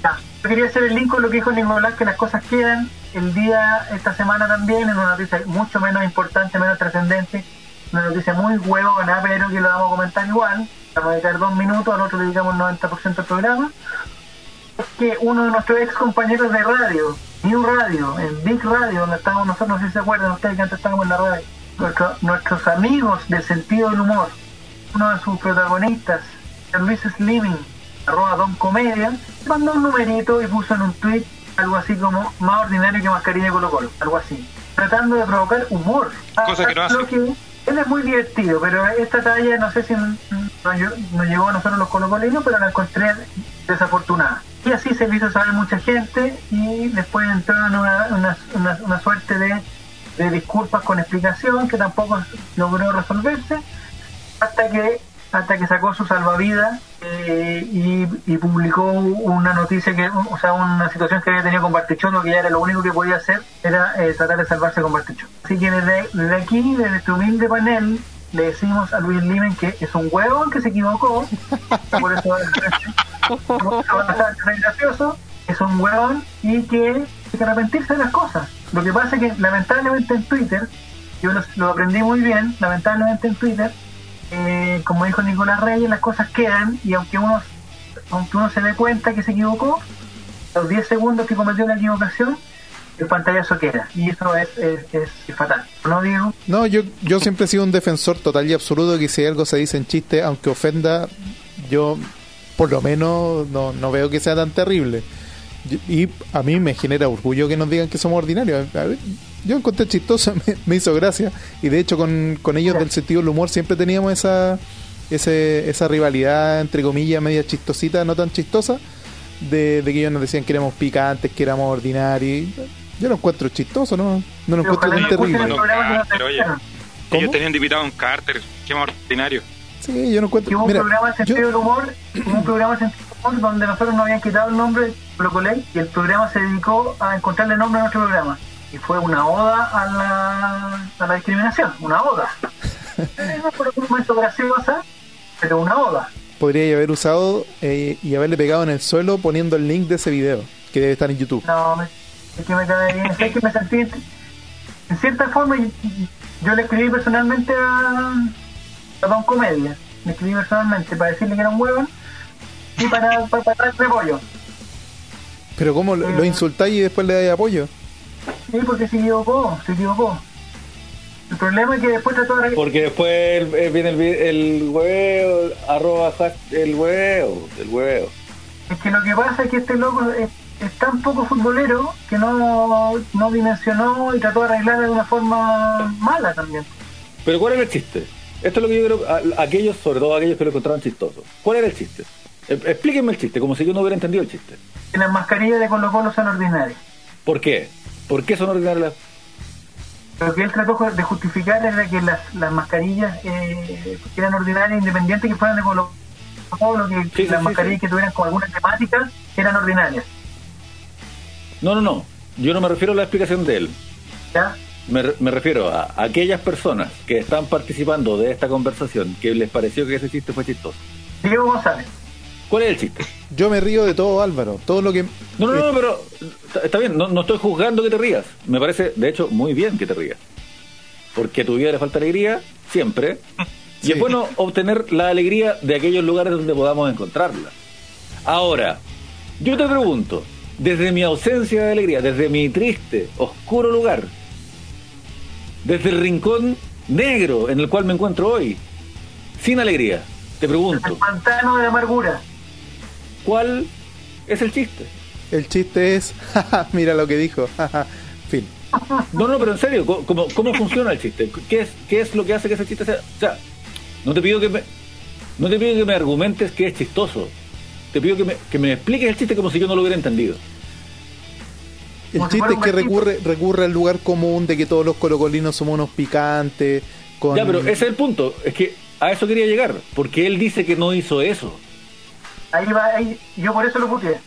Ya, yo quería hacer el link con lo que dijo Nicolás, que las cosas quedan. El día, esta semana también, en una noticia mucho menos importante, menos trascendente. Una noticia muy huevona, pero que lo vamos a comentar igual. Vamos a dedicar dos minutos, al otro le dedicamos el 90% del programa es que uno de nuestros ex compañeros de radio, New Radio, en Big Radio, donde estábamos nosotros, no sé si se acuerdan ustedes que antes estábamos en la radio, nuestro- nuestros amigos del sentido del humor, uno de sus protagonistas, Luis Slimming, arroba Don Comedia, mandó un numerito y puso en un tweet algo así como más ordinario que mascarilla de Colo Colo, algo así, tratando de provocar humor. Cosa que no hace. Que- él es muy divertido, pero esta talla no sé si nos, nos llegó a nosotros los colocolinos, pero la encontré desafortunada. Y así se le hizo saber mucha gente y después entró en una, una, una- una suerte de, de disculpas con explicación que tampoco logró resolverse hasta que hasta que sacó su salvavidas eh, y, y publicó una noticia que o sea una situación que había tenido con Bartichotto que ya era lo único que podía hacer era eh, tratar de salvarse con Bartichotto. Así que desde, aquí desde este humilde panel le decimos a Luis Limen que es un huevón que se equivocó por eso va a re gracioso es un huevón y que hay que arrepentirse de las cosas. Lo que pasa es que lamentablemente en Twitter yo lo aprendí muy bien lamentablemente en Twitter como dijo Nicolás Reyes, las cosas quedan y aunque uno, aunque uno se dé cuenta que se equivocó, los 10 segundos que cometió la equivocación, el pantallazo queda. Y eso es, es, fatal. ¿No digo? No, yo, yo siempre he sido un defensor total y absoluto que si algo se dice en chiste, aunque ofenda, yo por lo menos no, no veo que sea tan terrible. Y a mí me genera orgullo que nos digan que somos ordinarios. A ver, yo encontré chistoso, me, me hizo gracia. Y de hecho con, con ellos del sentido del humor siempre teníamos esa, ese, esa rivalidad, entre comillas, media chistosita, no tan chistosa, de, de que ellos nos decían que éramos picantes, que éramos ordinarios. Yo lo encuentro chistoso, ¿no? No lo encuentro tan terrible. que no Pero, oye. Ellos tenían invitado a un Carter, qué más ordinario. Sí, yo no encuentro. hubo un Mira, programa de sentido yo- del humor, hubo un programa de sentido del humor donde nosotros nos habían quitado el nombre de Procoley y el programa se dedicó a encontrarle nombre a nuestro programa. Y fue una oda a la, a la discriminación, una oda. No por un momento graciosa, pero una oda. podría haber usado eh, y haberle pegado en el suelo poniendo el link de ese video que debe estar en YouTube. No, es que me cae bien. Es que me sentí. En cierta forma, yo le escribí personalmente a, a Don Comedia. Le escribí personalmente para decirle que era un huevón y para, para, para darle apoyo. Pero ¿cómo lo, lo insultáis y después le dais apoyo? Sí, porque se equivocó, se equivocó. El problema es que después trató de. Porque después el- eh, viene el, el huevo, arroba el huevo, el huevo. Es que lo que pasa es que este loco es, es tan poco futbolero que no, no dimensionó y trató de arreglarla de una forma mala también. Pero ¿cuál era el chiste? Esto es lo que yo creo, a- aquellos, sobre todo aquellos que lo encontraron chistoso. ¿Cuál era el chiste? E- Explíquenme el chiste, como si yo no hubiera entendido el chiste. Que las mascarillas de Colo Colo son ordinarias. ¿Por qué? ¿Por qué son ordinarias las Lo que él trató de justificar era que las, las mascarillas eh, eran ordinarias independientes que fueran de Colo Colo, que, Sí, las sí, mascarillas sí. que tuvieran con alguna temática eran ordinarias. No, no, no. Yo no me refiero a la explicación de él. ¿Ya? Me, me refiero a aquellas personas que están participando de esta conversación que les pareció que ese chiste fue chistoso. Diego González. ¿Cuál es el chiste? Yo me río de todo, Álvaro. Todo lo que. No, no, no, pero está- bien, no, no estoy juzgando que te rías. Me parece, de hecho, muy bien que te rías. Porque a tu vida le falta alegría, siempre. Y Sí. es bueno obtener la alegría de aquellos lugares donde podamos encontrarla. Ahora, yo te pregunto, desde mi ausencia de alegría, desde mi triste, oscuro lugar, desde el rincón negro en el cual me encuentro hoy, sin alegría, te El pregunto, pantano de amargura. ¿Cuál es el chiste? El chiste es. Mira lo que dijo. fin. No, no, pero en serio, ¿cómo, cómo- funciona el chiste? ¿Qué es, ¿Qué es lo que hace que ese chiste sea? O sea, no te pido que me, no te pido que me argumentes que es chistoso. Te pido que me, que me expliques el chiste como si yo no lo hubiera entendido. El chiste es que recurre, recurre al lugar común de que todos los colocolinos somos unos picantes. Con... Ya, pero ese es el punto. Es que a eso quería llegar. Porque él dice que no hizo eso. Ahí va, ahí, yo por eso lo puteé.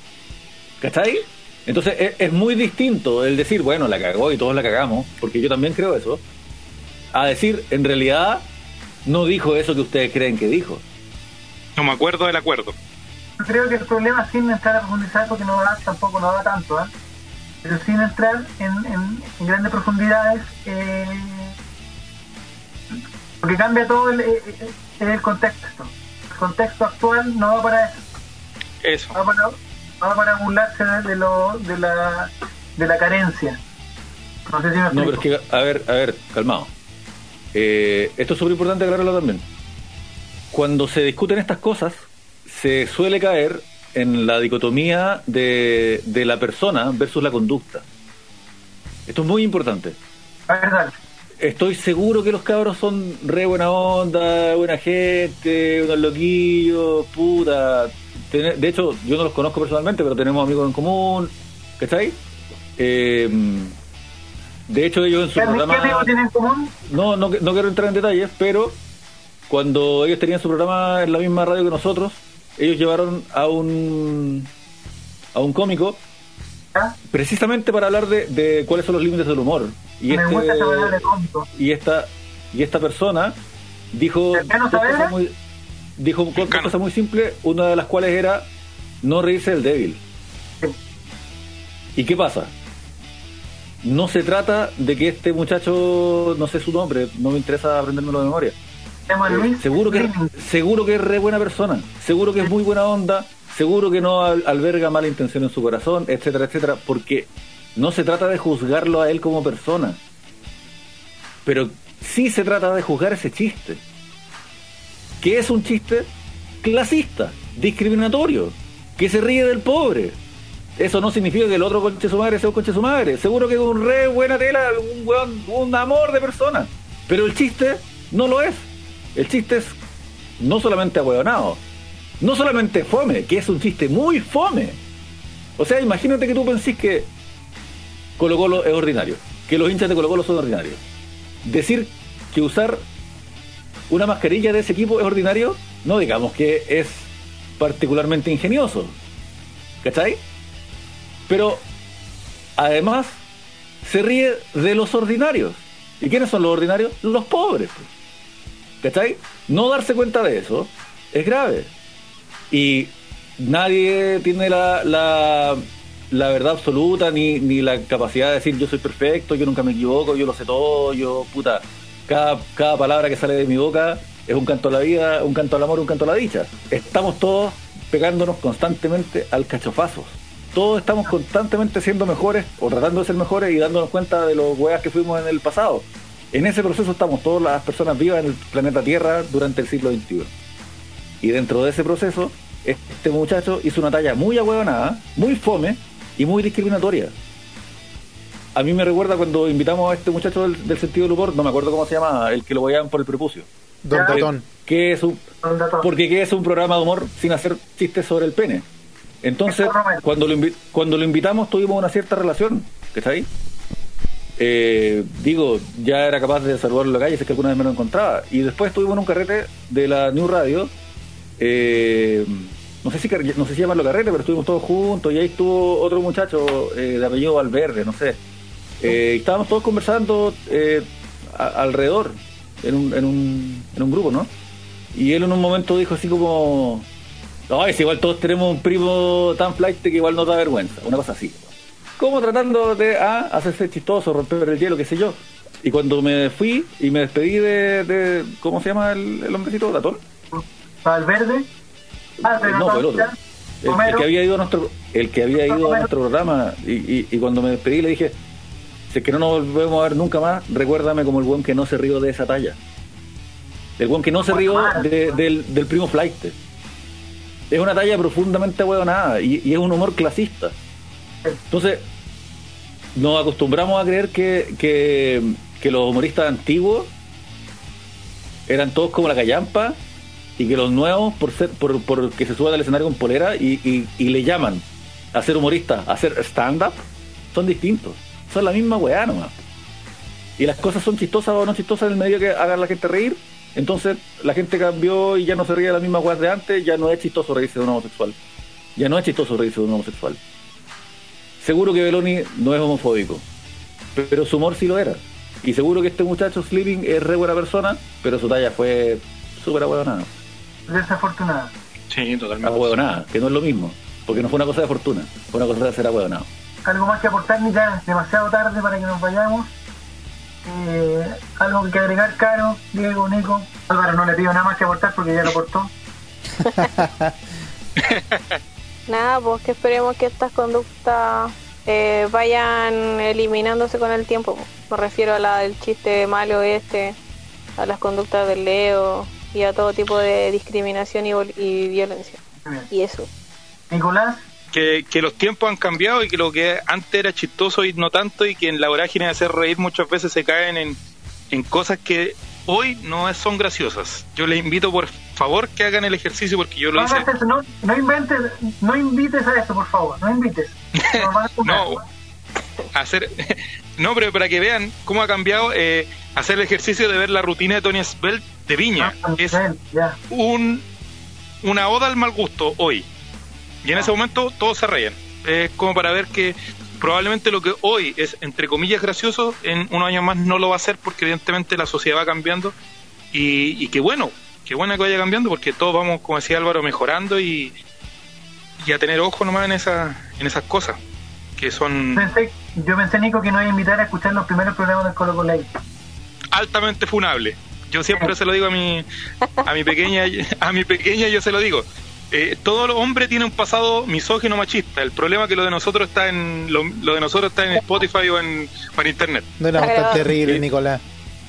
¿Cachai? Entonces es, es muy distinto el decir, bueno, la cagó y todos la cagamos, porque yo también creo eso, a decir, en realidad, no dijo eso que ustedes creen que dijo. No me acuerdo del acuerdo. Yo creo que el problema, sin entrar a profundizar, porque no da, tampoco no da tanto, ¿eh? pero sin entrar en, en- en grandes profundidades, eh, porque cambia todo el, eh, eh, el contexto. El contexto actual no va para eso, Eso. va para, para burlarse de, lo, de, la, de la carencia. No sé si me No, pero es que, a ver, a ver, calmado. Eh, esto es súper importante aclararlo también. Cuando se discuten estas cosas, se suele caer en la dicotomía de, de la persona versus la conducta. Esto es muy importante. A ver, dale. Estoy seguro que los cabros son re buena onda, buena gente, unos loquillos, puta. De hecho, yo no los conozco personalmente, pero tenemos amigos en común, ¿cachai? Eh, de hecho, ellos en su ¿Qué, ami- programa... qué amigos tienen en común? No, no, no quiero entrar en detalles, pero cuando ellos tenían su programa en la misma radio que nosotros, ellos llevaron a un a un cómico precisamente para hablar de, de cuáles son los límites del humor. Y Me este- gusta palabra cómico. y esta y esta persona dijo muy dijo Cercano. cosas muy simples, una de las cuales era no reírse del débil. ¿Y qué pasa? No se trata de que este muchacho, no sé su nombre, no me interesa aprendérmelo de memoria. Eh, seguro que seguro que es re buena persona, seguro que es muy buena onda, seguro que no al- alberga mala intención en su corazón, etcétera, etcétera, porque no se trata de juzgarlo a él como persona, pero sí se trata de juzgar ese chiste, que es un chiste clasista, discriminatorio, que se ríe del pobre. Eso no significa que el otro conche su madre sea un conche su madre. Seguro que es un re buena tela, un, weón- un amor de persona. Pero el chiste no lo es. El chiste es no solamente ahueonado, no solamente fome, que es un chiste muy fome. O sea, imagínate que tú pensís que Colo Colo es ordinario, que los hinchas de Colo Colo son ordinarios. Decir que usar una mascarilla de ese equipo es ordinario, no digamos que es particularmente ingenioso. ¿Cachai? Pero además se ríe de los ordinarios. ¿Y quiénes son los ordinarios? Los pobres. pues. ¿Cachai? No darse cuenta de eso es grave. Y nadie tiene la, la, la verdad absoluta ni, ni la capacidad de decir yo soy perfecto, yo nunca me equivoco, yo lo sé todo, yo puta. Cada, cada palabra que sale de mi boca es un canto a la vida, un canto al amor, un canto a la dicha. Estamos todos pegándonos constantemente al cachofazos. Todos estamos constantemente siendo mejores o tratando de ser mejores y dándonos cuenta de los weas que fuimos en el pasado. En ese proceso estamos todas las personas vivas en el planeta Tierra durante el siglo XXI. Y dentro de ese proceso, este muchacho hizo una talla muy ahueonada, muy fome y muy discriminatoria. A mí me recuerda cuando invitamos a este muchacho del, del sentido del humor, no me acuerdo cómo se llama, el que lo voyaban por el prepucio. Don Ya. Tatón. Que es un, porque que es un programa de humor sin hacer chistes sobre el pene. Entonces, cuando lo, invi- cuando lo invitamos tuvimos una cierta relación, ¿está ahí? Eh, digo, ya era capaz de saludarlo en la calle, si es que alguna vez me lo encontraba. Y después estuvimos en un carrete de la New Radio. eh, no sé si no sé si llamarlo carrete, pero estuvimos todos juntos y ahí estuvo otro muchacho eh, de apellido Valverde, no sé. Eh, estábamos todos conversando eh, a- alrededor, en un, en, un, en un grupo, ¿no? Y él en un momento dijo así como, ay, si igual todos tenemos un primo tan flight que igual nos da vergüenza, una cosa así. Como tratando de ah, hacerse chistoso, romper el hielo, qué sé yo. Y cuando me fui y me despedí de, de- ¿cómo se llama el, el hombrecito? ¿Datón? Valverde. Ah, pero no, el otro. El, el que había ido a nuestro, el que había ido a nuestro programa y, y- y cuando me despedí le dije, si es que no nos volvemos a ver nunca más, recuérdame como el buen que no se rió de esa talla. El buen que no se rió de- del, del primo flight. Es una talla profundamente huevonada y, y es un humor clasista. Entonces, nos acostumbramos a creer que, que, que los humoristas antiguos eran todos como la callampa y que los nuevos, por ser por, por que se suban al escenario con polera y, y- y le llaman a ser humoristas, a hacer stand-up, son distintos. Son la misma weá nomás. Y las cosas son chistosas o no chistosas en el medio que hagan la gente reír. Entonces la gente cambió y ya no se ríe de las mismas weas de antes, ya no es chistoso reírse de un homosexual. Ya no es chistoso reírse de un homosexual. Seguro que Beloni no es homofóbico, pero su humor sí lo era. Y seguro que este muchacho Sleeping es re buena persona, pero su talla fue súper ahueonada. Desafortunado. Sí, totalmente. Ahueonada, que no es lo mismo. Porque no fue una cosa de fortuna, fue una cosa de ser ahueonado. Algo más que aportar, ni ya demasiado tarde para que nos vayamos. Eh, algo que agregar, Caro, Diego, Nico. Álvaro no le pido nada más que aportar porque ya lo aportó. Nada, pues que esperemos que estas conductas eh, vayan eliminándose con el tiempo. Me refiero a la del chiste malo este, a las conductas del Leo y a todo tipo de discriminación y, y violencia. Y eso. Nicolás, que, que los tiempos han cambiado y que lo que antes era chistoso y no tanto y que en la vorágine de hacer reír muchas veces se caen en, en cosas que hoy no son graciosas. Yo les invito por favor que hagan el ejercicio porque yo lo no, hice. no, no inventes, no invites a eso, por favor, no invites. No, hacer no pero para que vean cómo ha cambiado eh, hacer el ejercicio de ver la rutina de Tony Svelte de Viña Ah, es ya. un una oda al mal gusto hoy y en ese momento todos se reían es como para ver que probablemente lo que hoy es entre comillas gracioso en unos años más no lo va a ser porque evidentemente la sociedad va cambiando y, y qué bueno qué bueno que vaya cambiando porque todos vamos como decía Álvaro mejorando y, y a tener ojo nomás en esa en esas cosas que son Pensé- yo pensé, Nico, que nos iba a invitar a escuchar los primeros programas del Colo Colo Live. altamente funable. Yo siempre se lo digo a mi a mi pequeña a mi pequeña yo se lo digo. Eh, todo hombre tiene un pasado misógino machista. El problema es que lo de nosotros está en lo, lo de nosotros está en Spotify o en, o en internet. No éramos tan terribles, Nicolás.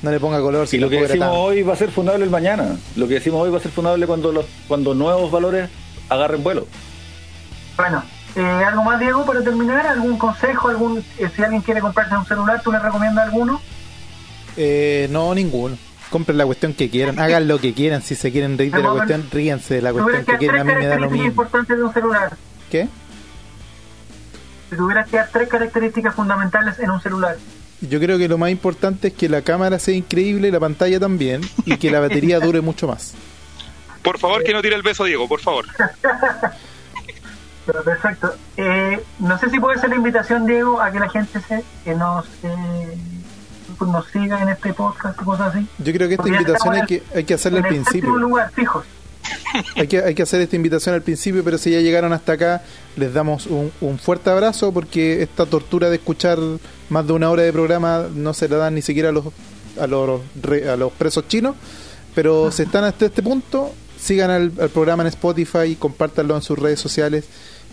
No le ponga color si Y lo que era decimos tan- hoy va a ser fundable el mañana. Lo que decimos hoy va a ser fundable cuando los cuando nuevos valores agarren vuelo. Bueno, eh, ¿algo más, Diego, para terminar? ¿Algún consejo? algún eh, Si alguien quiere comprarse un celular, ¿tú le recomiendas alguno? Eh, no, ninguno. Compren la cuestión que quieran, hagan lo que quieran. Si se quieren reír de la cuestión, ríanse de la cuestión que quieran. A mí me da lo mismo. de un celular. ¿Qué? Si tuvieras que dar tres características fundamentales en un celular. Yo creo que lo más importante es que la cámara sea increíble, la pantalla también, y que la batería dure mucho más. Por favor, que no tire el beso, Diego, por favor. Pero perfecto. Eh, no sé si puede ser la invitación, Diego, a que la gente se, que nos, eh, pues nos siga en este podcast y cosas así. Yo creo que esta invitación hay que, hay que hacerla al principio. lugar, fijos. Hay que, hay que hacer esta invitación al principio, pero si ya llegaron hasta acá, les damos un, un fuerte abrazo porque esta tortura de escuchar más de una hora de programa no se la dan ni siquiera a los, a los, a los presos chinos. Pero si están hasta este punto, sigan al, al programa en Spotify, compártanlo en sus redes sociales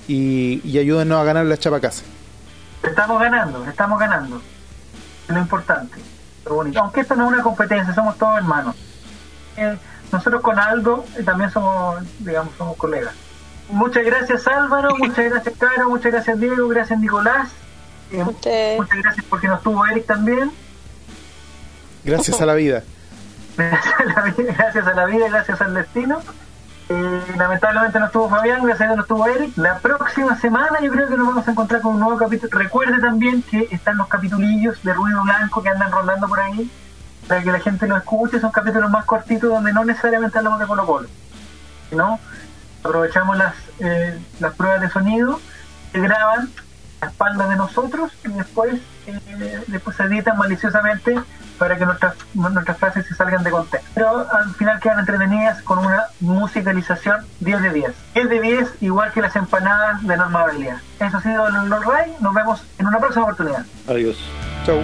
y, y ayúdennos a ganar la chapa casa. Estamos ganando, estamos ganando. Es lo importante. Lo bonito. Aunque esto no es una competencia, somos todos hermanos. Eh, nosotros con Aldo eh, también somos, digamos, somos colegas. Muchas gracias Álvaro, muchas gracias Caro, muchas gracias Diego, gracias Nicolás. Eh, muchas gracias porque nos tuvo Eric también. Gracias a la vida. Gracias a la vida, gracias a la vida, gracias al destino. Eh, lamentablemente no estuvo Fabián, gracias a Dios no estuvo Eric. La próxima semana yo creo que nos vamos a encontrar con un nuevo capítulo. Recuerde también que están los capitulillos de ruido blanco que andan rondando por ahí para que la gente lo escuche. Son capítulos más cortitos donde no necesariamente hablamos de Colo Colo. ¿no? Aprovechamos las, eh, las pruebas de sonido que graban a espaldas de nosotros y después, eh, después se editan maliciosamente para que nuestras, nuestras frases se salgan de contexto. Pero al final quedan entretenidas con una musicalización 10 de 10. 10 de 10 igual que las empanadas de Norma Aurelia. Eso ha sido el Ray. Nos vemos en una próxima oportunidad. Adiós. Chau.